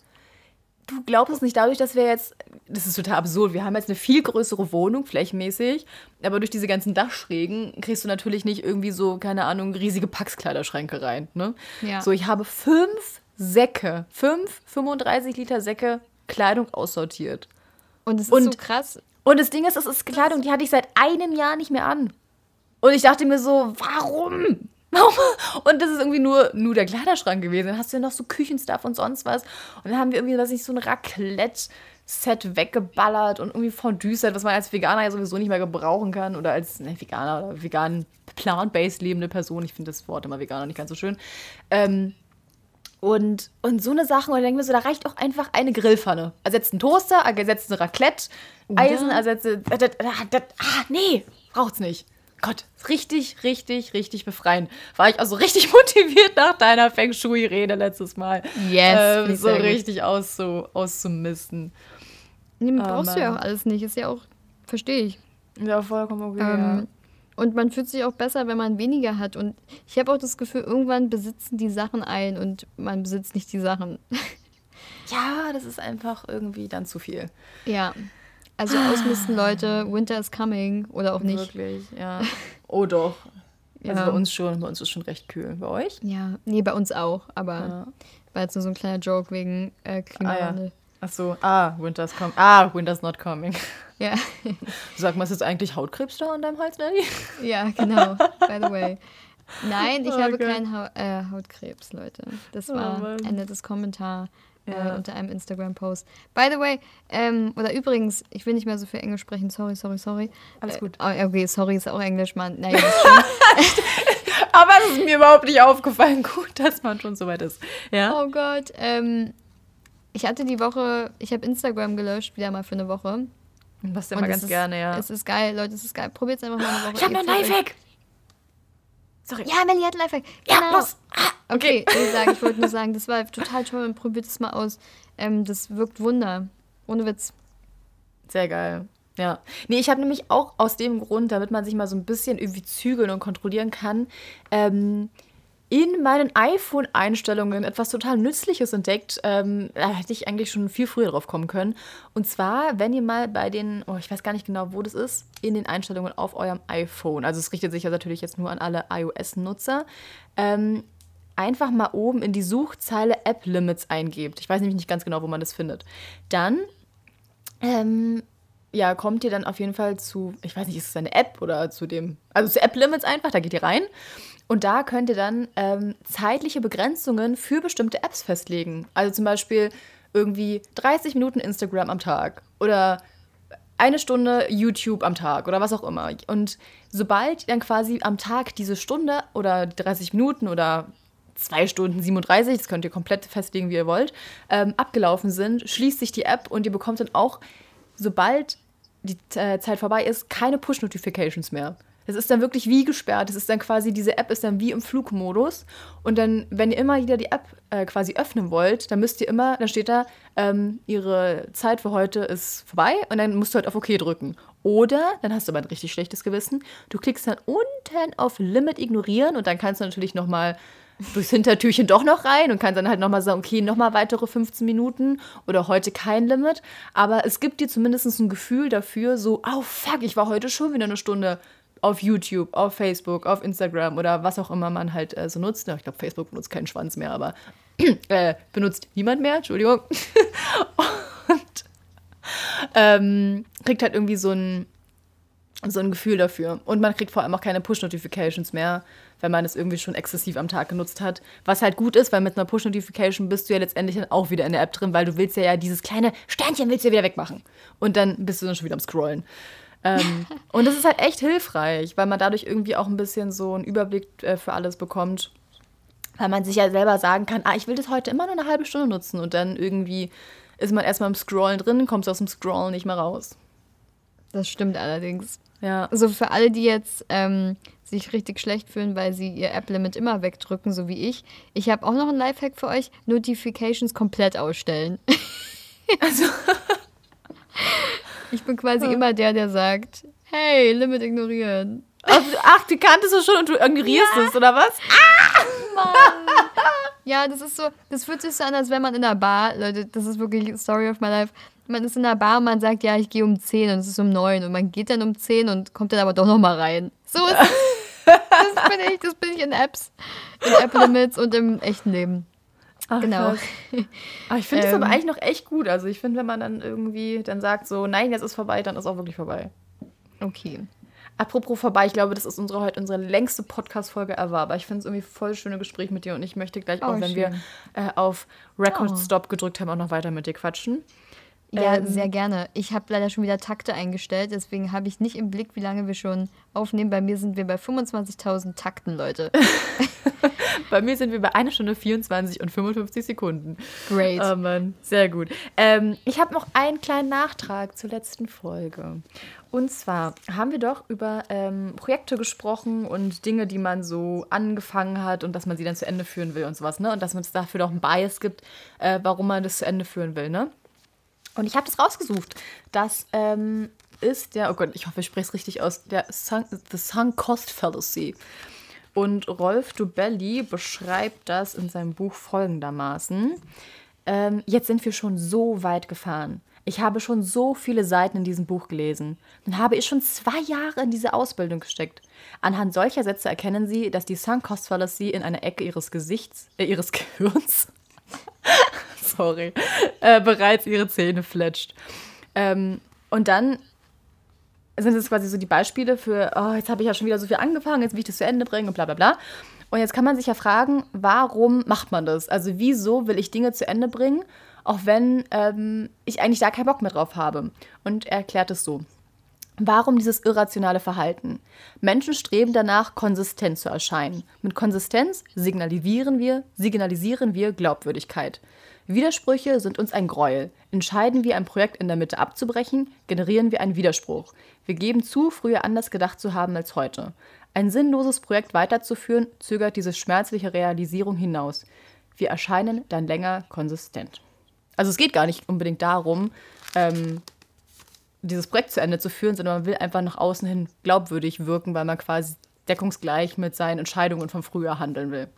Du glaubst es nicht, dadurch, dass wir jetzt, das ist total absurd, wir haben jetzt eine viel größere Wohnung, flächenmäßig, aber durch diese ganzen Dachschrägen kriegst du natürlich nicht irgendwie so, keine Ahnung, riesige Packskleiderschränke rein. Ne? Ja. So, ich habe fünf Säcke, fünf 35 Liter Säcke Kleidung aussortiert. Und es ist Und- so krass. Und das Ding ist, es ist Kleidung, die hatte ich seit einem Jahr nicht mehr an. Und ich dachte mir so, warum? Und das ist irgendwie nur, nur der Kleiderschrank gewesen. Dann hast du ja noch so Küchenstuff und sonst was. Und dann haben wir irgendwie, was nicht, so ein Raclette-Set weggeballert und irgendwie Fondue-Set, was man als Veganer ja sowieso nicht mehr gebrauchen kann. Oder als ne, Veganer oder vegan plant-based lebende Person. Ich finde das Wort immer Veganer nicht ganz so schön. Ähm, und, und so eine Sache, und ich denke mir so, da reicht auch einfach eine Grillpfanne. Ersetzt einen Toaster, ersetzt ein Raclette, Eisen, ersetzt. Äh, das, ah, das, ah, nee, braucht's nicht. Gott, richtig, richtig, richtig befreiend. War ich also richtig motiviert nach deiner Feng Shui-Rede letztes Mal. Yes, Ähm, so richtig auszu, auszumisten. Nee, brauchst du ja auch alles nicht. Ist ja auch, verstehe ich. Ja, vollkommen okay. Ähm, Und man fühlt sich auch besser, wenn man weniger hat. Und ich habe auch das Gefühl, irgendwann besitzen die Sachen ein und man besitzt nicht die Sachen. ja. ja, das ist einfach irgendwie dann zu viel. ja. Also ausmisten, Leute, Winter is coming oder auch nicht. Wirklich, ja. Oh doch. Also Ja. bei uns schon, bei uns ist schon recht kühl. Bei euch? Ja, nee, bei uns auch, aber Ja. war jetzt nur so ein kleiner Joke wegen äh, Klimawandel. Ach so, ah, Winter's coming. Ah, Winter's not coming. ja. Sag mal, ist jetzt eigentlich Hautkrebs da an deinem Hals, Nelly? Ja, genau. By the way. Nein, ich Oh, habe geil. keinen Hau äh, Hautkrebs, Leute. Das Oh, war Mann. ein nettes Kommentar äh, Ja. unter einem Instagram-Post. By the way, ähm, oder übrigens, ich will nicht mehr so viel Englisch sprechen. Sorry, sorry, sorry. Alles gut. Äh, oh, okay, sorry, ist auch Englisch, Mann. Naja. Aber es ist mir überhaupt nicht aufgefallen. Gut, dass man schon so weit ist. Ja? oh Gott. Ähm, ich hatte die Woche, ich habe Instagram gelöscht, wieder mal für eine Woche. Was immer ganz ist, gerne, ja. Es ist geil, Leute, es ist geil. Probiert es einfach mal eine Woche. Ich habe noch Ihr ein Lifehack. Sorry. Ja, Melly hat ein Lifehack. Ja, Genau. los. Ah, Okay, gesagt, ich wollte nur sagen, das war total toll und probiert es mal aus. Ähm, das wirkt Wunder. Ohne Witz. Sehr geil. Ja. Nee, ich habe nämlich auch aus dem Grund, damit man sich mal so ein bisschen irgendwie zügeln und kontrollieren kann, ähm, in meinen iPhone-Einstellungen etwas total Nützliches entdeckt. Ähm, da hätte ich eigentlich schon viel früher drauf kommen können. Und zwar, wenn ihr mal bei den, oh, ich weiß gar nicht genau, wo das ist, in den Einstellungen auf eurem iPhone, also es richtet sich ja natürlich jetzt nur an alle iOS-Nutzer, ähm, einfach mal oben in die Suchzeile App Limits eingebt. Ich weiß nämlich nicht ganz genau, wo man das findet. Dann ähm, ja, kommt ihr dann auf jeden Fall zu, ich weiß nicht, ist es eine App oder zu dem, also zu App Limits einfach, da geht ihr rein. Und da könnt ihr dann ähm, zeitliche Begrenzungen für bestimmte Apps festlegen. Also zum Beispiel irgendwie 30 Minuten Instagram am Tag oder eine Stunde YouTube am Tag oder was auch immer. Und sobald dann quasi am Tag diese Stunde oder 30 Minuten oder zwei Stunden 37, das könnt ihr komplett festlegen, wie ihr wollt, ähm, abgelaufen sind, schließt sich die App und ihr bekommt dann auch, sobald die äh, Zeit vorbei ist, keine Push-Notifications mehr. Es ist dann wirklich wie gesperrt. Es ist dann quasi, diese App ist dann wie im Flugmodus. Und dann, wenn ihr immer wieder die App äh, quasi öffnen wollt, dann müsst ihr immer, dann steht da, ähm, ihre Zeit für heute ist vorbei und dann musst du halt auf OK drücken. Oder, dann hast du aber ein richtig schlechtes Gewissen, du klickst dann unten auf Limit ignorieren und dann kannst du natürlich nochmal durchs Hintertürchen doch noch rein und kannst dann halt nochmal sagen, okay, nochmal weitere 15 Minuten oder heute kein Limit. Aber es gibt dir zumindest ein Gefühl dafür, so, oh fuck, ich war heute schon wieder eine Stunde auf YouTube, auf Facebook, auf Instagram oder was auch immer man halt äh, so nutzt. Ich glaube, Facebook benutzt keinen Schwanz mehr, aber äh, benutzt niemand mehr, Entschuldigung. Und ähm, kriegt halt irgendwie so ein, so ein Gefühl dafür. Und man kriegt vor allem auch keine Push-Notifications mehr, wenn man es irgendwie schon exzessiv am Tag genutzt hat. Was halt gut ist, weil mit einer Push-Notification bist du ja letztendlich dann auch wieder in der App drin, weil du willst ja, ja dieses kleine Sternchen willst du ja wieder wegmachen. Und dann bist du dann schon wieder am Scrollen. Ähm, und das ist halt echt hilfreich, weil man dadurch irgendwie auch ein bisschen so einen Überblick äh, für alles bekommt. Weil man sich ja selber sagen kann, ah, ich will das heute immer nur eine halbe Stunde nutzen und dann irgendwie ist man erstmal im Scrollen drin, kommt aus dem Scrollen nicht mehr raus. Das stimmt allerdings. Ja. Also für alle, die jetzt ähm, sich richtig schlecht fühlen, weil sie ihr App-Limit immer wegdrücken, so wie ich. Ich habe auch noch einen Lifehack für euch. Notifications komplett ausstellen. Also, Ich bin quasi immer der, der sagt, Hey, Limit ignorieren. Ach, die kanntest du schon und du ignorierst ja. es, oder was? Mann. Ja, das ist so, das fühlt sich so an, als wenn man in der Bar, Leute, das ist wirklich Story of my life. Man ist in der Bar und man sagt, ja, ich gehe um 10 und es ist um 9 und man geht dann um 10 und kommt dann aber doch nochmal rein. So ist es. das bin ich, das bin ich in Apps, in App Limits und im echten Leben. Ach, genau. Aber ich finde es ähm, aber eigentlich noch echt gut. Also ich finde, wenn man dann irgendwie dann sagt so, nein, jetzt ist vorbei, dann ist auch wirklich vorbei. Okay. Apropos vorbei, ich glaube, das ist unsere heute unsere längste Podcast-Folge ever. Aber ich finde es irgendwie voll schöne Gespräch mit dir und ich möchte gleich oh, auch, wenn schön. wir äh, auf Record oh. Stop gedrückt haben, auch noch weiter mit dir quatschen. Ja, ähm, sehr gerne. Ich habe leider schon wieder Takte eingestellt, deswegen habe ich nicht im Blick, wie lange wir schon aufnehmen. Bei mir sind wir bei 25.000 Takten, Leute. bei mir sind wir bei 1 Stunde 24 und 55 Sekunden. Great. Oh Mann, sehr gut. Ähm, ich habe noch einen kleinen Nachtrag zur letzten Folge. Und zwar haben wir doch über ähm, Projekte gesprochen und Dinge, die man so angefangen hat und dass man sie dann zu Ende führen will und sowas, ne? Und dass es dafür doch einen Bias gibt, äh, warum man das zu Ende führen will, ne? Und ich habe das rausgesucht. Das ähm, ist der, oh Gott, ich hoffe, ich spreche es richtig aus, der Sunk, The Sunk Cost Fallacy. Und Rolf Dubelli beschreibt das in seinem Buch folgendermaßen. Ähm, jetzt sind wir schon so weit gefahren. Ich habe schon so viele Seiten in diesem Buch gelesen. Dann habe ich schon zwei Jahre in diese Ausbildung gesteckt. Anhand solcher Sätze erkennen Sie, dass die Sunk Cost Fallacy in einer Ecke Ihres Gesichts, äh, Ihres Gehirns sorry, äh, bereits ihre Zähne fletscht. Ähm, und dann sind es quasi so die Beispiele für, oh, jetzt habe ich ja schon wieder so viel angefangen, jetzt will ich das zu Ende bringen und bla bla bla. Und jetzt kann man sich ja fragen, warum macht man das? Also wieso will ich Dinge zu Ende bringen, auch wenn ähm, ich eigentlich da keinen Bock mehr drauf habe? Und er erklärt es so. Warum dieses irrationale Verhalten? Menschen streben danach, konsistent zu erscheinen. Mit Konsistenz signalisieren wir, signalisieren wir Glaubwürdigkeit. Widersprüche sind uns ein Gräuel. Entscheiden wir, ein Projekt in der Mitte abzubrechen, generieren wir einen Widerspruch. Wir geben zu, früher anders gedacht zu haben als heute. Ein sinnloses Projekt weiterzuführen, zögert diese schmerzliche Realisierung hinaus. Wir erscheinen dann länger konsistent. Also es geht gar nicht unbedingt darum, ähm, dieses Projekt zu Ende zu führen, sondern man will einfach nach außen hin glaubwürdig wirken, weil man quasi deckungsgleich mit seinen Entscheidungen von früher handeln will.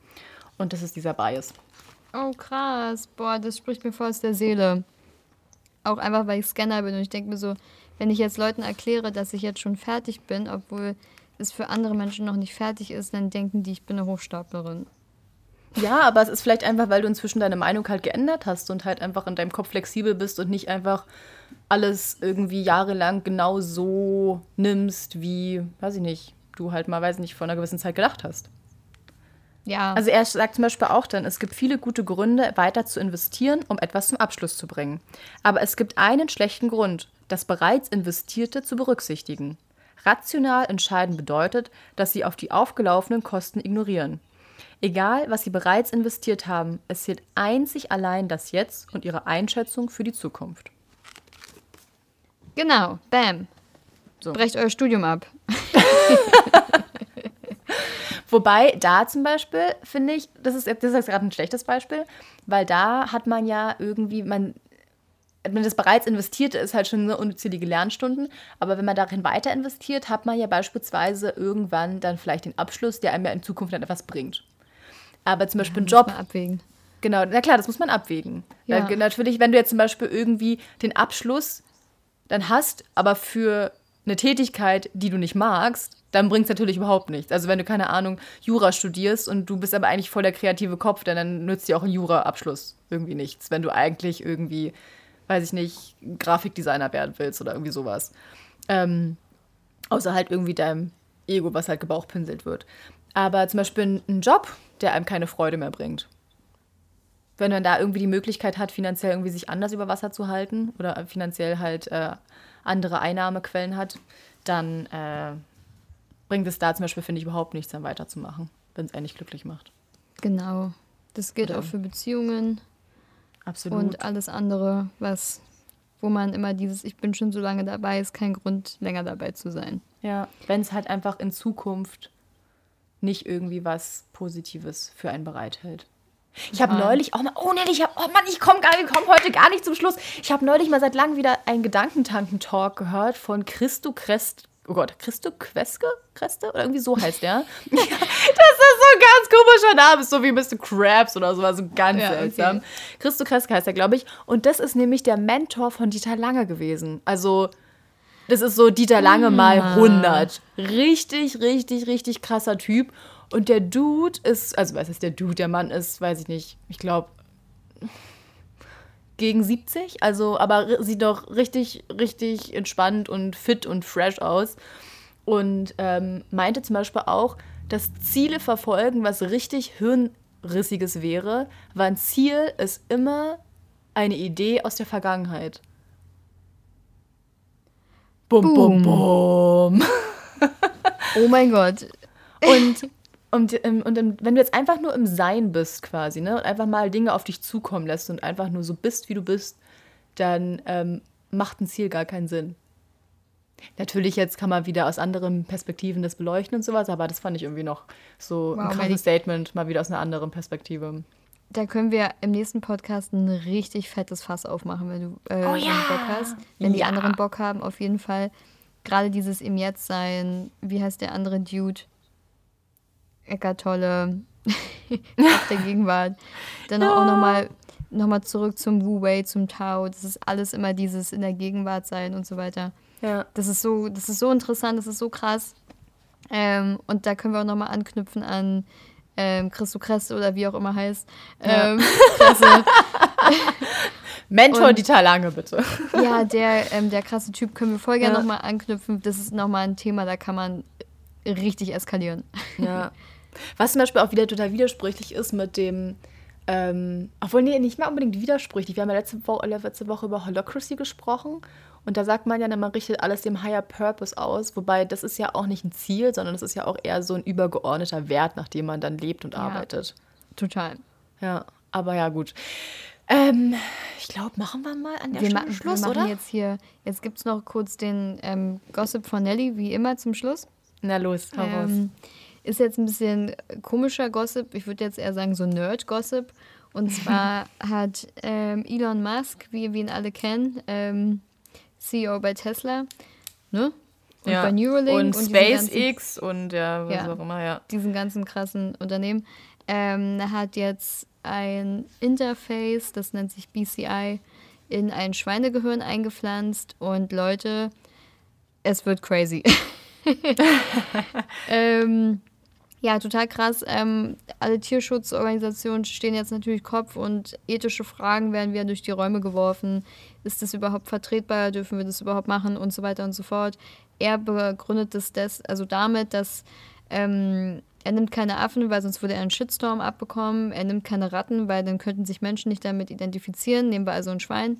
Und das ist dieser Bias. Oh, krass. Boah, das spricht mir voll aus der Seele. Auch einfach, weil ich Scanner bin und ich denke mir so, wenn ich jetzt Leuten erkläre, dass ich jetzt schon fertig bin, obwohl es für andere Menschen noch nicht fertig ist, dann denken die, ich bin eine Hochstaplerin. Ja, aber es ist vielleicht einfach, weil du inzwischen deine Meinung halt geändert hast und halt einfach in deinem Kopf flexibel bist und nicht einfach alles irgendwie jahrelang genau so nimmst, wie, weiß ich nicht, du halt mal, weiß ich nicht, vor einer gewissen Zeit gedacht hast. Ja. Also er sagt zum Beispiel auch dann, es gibt viele gute Gründe, weiter zu investieren, um etwas zum Abschluss zu bringen. Aber es gibt einen schlechten Grund, das bereits Investierte zu berücksichtigen. Rational entscheiden bedeutet, dass sie auf die aufgelaufenen Kosten ignorieren. Egal, was sie bereits investiert haben, es zählt einzig allein das Jetzt und ihre Einschätzung für die Zukunft. Genau, bam. So. Brecht euer Studium ab. Wobei da zum Beispiel finde ich, das ist, das ist gerade ein schlechtes Beispiel, weil da hat man ja irgendwie, man, wenn das bereits investierte ist halt schon eine unzählige Lernstunden, aber wenn man darin weiter investiert, hat man ja beispielsweise irgendwann dann vielleicht den Abschluss, der einem ja in Zukunft dann etwas bringt. Aber zum Beispiel ja, ein Job. abwägen. Genau, na klar, das muss man abwägen. Ja. natürlich, wenn du jetzt zum Beispiel irgendwie den Abschluss dann hast, aber für eine Tätigkeit, die du nicht magst, dann bringt es natürlich überhaupt nichts. Also wenn du, keine Ahnung, Jura studierst und du bist aber eigentlich voll der kreative Kopf, dann, dann nützt dir auch ein Jura-Abschluss irgendwie nichts, wenn du eigentlich irgendwie, weiß ich nicht, Grafikdesigner werden willst oder irgendwie sowas. Ähm, außer halt irgendwie deinem Ego, was halt gebauchpinselt wird. Aber zum Beispiel ein Job, der einem keine Freude mehr bringt wenn man da irgendwie die Möglichkeit hat, finanziell irgendwie sich anders über Wasser zu halten oder finanziell halt äh, andere Einnahmequellen hat, dann äh, bringt es da zum Beispiel, finde ich, überhaupt nichts, dann weiterzumachen, wenn es eigentlich glücklich macht. Genau. Das gilt oder? auch für Beziehungen. Absolut. Und alles andere, was, wo man immer dieses, ich bin schon so lange dabei, ist kein Grund, länger dabei zu sein. Ja, wenn es halt einfach in Zukunft nicht irgendwie was Positives für einen bereithält. Ich habe neulich auch mal, oh nee, ich habe, oh Mann, ich komme komm heute gar nicht zum Schluss. Ich habe neulich mal seit langem wieder einen Gedankentanken-Talk gehört von Christo Crest oh Gott, Christo Queske? Kreste? Oder irgendwie so heißt der. ja, das ist so ein ganz komischer Name, so wie Mr. Krabs oder so, also ganz ja, seltsam. Okay. Christo Kreske heißt er, glaube ich. Und das ist nämlich der Mentor von Dieter Lange gewesen. Also, das ist so Dieter Lange mal 100. Ah. Richtig, richtig, richtig krasser Typ. Und der Dude ist, also was ist der Dude? Der Mann ist, weiß ich nicht, ich glaube gegen 70, also aber sieht doch richtig, richtig entspannt und fit und fresh aus. Und ähm, meinte zum Beispiel auch, dass Ziele verfolgen, was richtig Hirnrissiges wäre, weil ein Ziel ist immer eine Idee aus der Vergangenheit. Bum, bum, bum. oh mein Gott. Und und, ähm, und wenn du jetzt einfach nur im Sein bist quasi, ne, und einfach mal Dinge auf dich zukommen lässt und einfach nur so bist, wie du bist, dann ähm, macht ein Ziel gar keinen Sinn. Natürlich jetzt kann man wieder aus anderen Perspektiven das beleuchten und sowas, aber das fand ich irgendwie noch so wow, ein krasses Statement, mal wieder aus einer anderen Perspektive. Da können wir im nächsten Podcast ein richtig fettes Fass aufmachen, wenn du äh, oh, ja. Bock hast. Wenn ja. die anderen Bock haben, auf jeden Fall. Gerade dieses im Jetzt sein, wie heißt der andere Dude? Eckart Tolle auf der Gegenwart. Dann ja. auch nochmal noch mal zurück zum Wu Wei, zum Tao. Das ist alles immer dieses in der Gegenwart sein und so weiter. Ja. Das ist so, das ist so interessant, das ist so krass. Ähm, und da können wir auch nochmal anknüpfen an ähm, Christo Kresse oder wie auch immer heißt. Ähm, ja. Mentor und, Dieter Lange, bitte. Ja, der, ähm, der krasse Typ können wir voll gerne ja. nochmal anknüpfen. Das ist nochmal ein Thema, da kann man richtig eskalieren. Ja. Was zum Beispiel auch wieder total widersprüchlich ist mit dem, ähm, obwohl, nee, nicht mal unbedingt widersprüchlich. Wir haben ja letzte, Wo letzte Woche über Holocracy gesprochen und da sagt man ja, man richtet alles dem Higher Purpose aus, wobei das ist ja auch nicht ein Ziel, sondern das ist ja auch eher so ein übergeordneter Wert, nach dem man dann lebt und ja, arbeitet. Total. Ja, aber ja, gut. Ähm, ich glaube, machen wir mal an der wir Stelle Schluss, wir machen oder? Jetzt hier, jetzt gibt es noch kurz den ähm, Gossip von Nelly, wie immer zum Schluss. Na los, hau raus. Ist jetzt ein bisschen komischer Gossip. Ich würde jetzt eher sagen so Nerd-Gossip. Und zwar hat ähm, Elon Musk, wie wir ihn alle kennen, ähm, CEO bei Tesla, ne? Und ja. bei Neuralink. Und, und SpaceX und ja, was ja, auch immer, ja. Diesen ganzen krassen Unternehmen. Ähm, hat jetzt ein Interface, das nennt sich BCI, in ein Schweinegehirn eingepflanzt. Und Leute, es wird crazy. ähm, ja, total krass. Ähm, alle Tierschutzorganisationen stehen jetzt natürlich Kopf und ethische Fragen werden wieder durch die Räume geworfen. Ist das überhaupt vertretbar? Dürfen wir das überhaupt machen? Und so weiter und so fort. Er begründet das des, also damit, dass ähm, er nimmt keine Affen, weil sonst würde er einen Shitstorm abbekommen. Er nimmt keine Ratten, weil dann könnten sich Menschen nicht damit identifizieren. Nehmen wir also ein Schwein.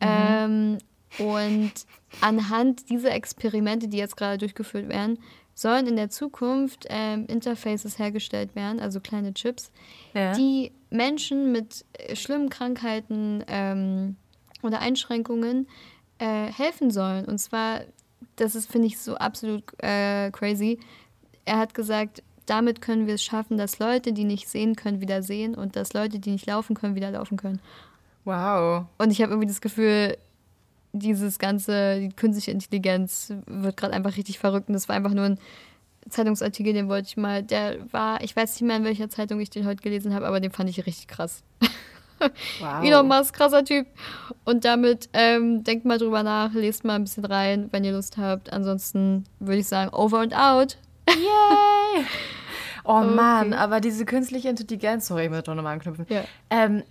Mhm. Ähm, und anhand dieser Experimente, die jetzt gerade durchgeführt werden, sollen in der Zukunft ähm, Interfaces hergestellt werden, also kleine Chips, ja. die Menschen mit äh, schlimmen Krankheiten ähm, oder Einschränkungen äh, helfen sollen. Und zwar, das ist, finde ich, so absolut äh, crazy. Er hat gesagt, damit können wir es schaffen, dass Leute, die nicht sehen können, wieder sehen und dass Leute, die nicht laufen können, wieder laufen können. Wow. Und ich habe irgendwie das Gefühl, dieses ganze, die künstliche Intelligenz wird gerade einfach richtig verrückt. Und das war einfach nur ein Zeitungsartikel, den wollte ich mal, der war, ich weiß nicht mehr, in welcher Zeitung ich den heute gelesen habe, aber den fand ich richtig krass. Wow. Elon Musk, krasser Typ. Und damit ähm, denkt mal drüber nach, lest mal ein bisschen rein, wenn ihr Lust habt. Ansonsten würde ich sagen, over and out. Yay! Oh okay. Mann, aber diese künstliche Intelligenz, sorry, ich muss doch nochmal anknüpfen. Ja. Ähm,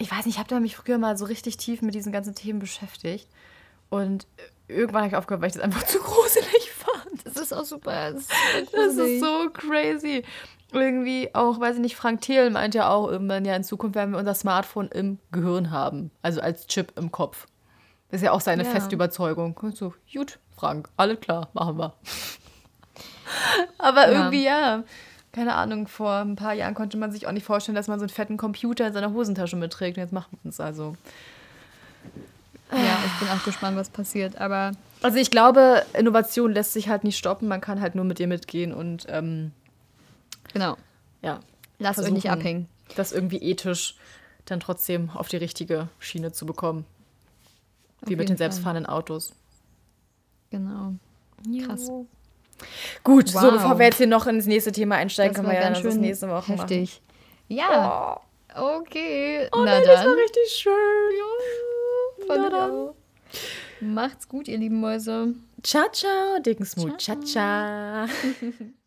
ich weiß nicht, ich habe mich früher mal so richtig tief mit diesen ganzen Themen beschäftigt. Und irgendwann habe ich aufgehört, weil ich das einfach zu gruselig fand. Das ist auch super. Das ist, das ist so crazy. Irgendwie auch, weiß ich nicht, Frank Thiel meint ja auch irgendwann, ja, in Zukunft werden wir unser Smartphone im Gehirn haben. Also als Chip im Kopf. Das ist ja auch seine ja. feste Überzeugung. So, gut, Frank, alles klar, machen wir. Aber ja. irgendwie, ja keine Ahnung, vor ein paar Jahren konnte man sich auch nicht vorstellen, dass man so einen fetten Computer in seiner Hosentasche mitträgt. Und jetzt macht man es also. Ja, ich bin auch gespannt, was passiert. Aber also ich glaube, Innovation lässt sich halt nicht stoppen. Man kann halt nur mit ihr mitgehen und ähm, genau. Ja. Lass euch nicht abhängen. Das irgendwie ethisch dann trotzdem auf die richtige Schiene zu bekommen. Wie mit den selbstfahrenden Autos. Genau. Krass. Jo. Gut, Wow. so bevor wir jetzt hier noch ins nächste Thema einsteigen, Das können wir ja ganz das, das nächste Woche heftig. machen. Ja, Oh, okay. oh Na nein, das dann. war richtig schön. Fand Na dann. auch. Macht's gut, ihr lieben Mäuse. Ciao, ciao, dicken Smooth. Ciao, ciao.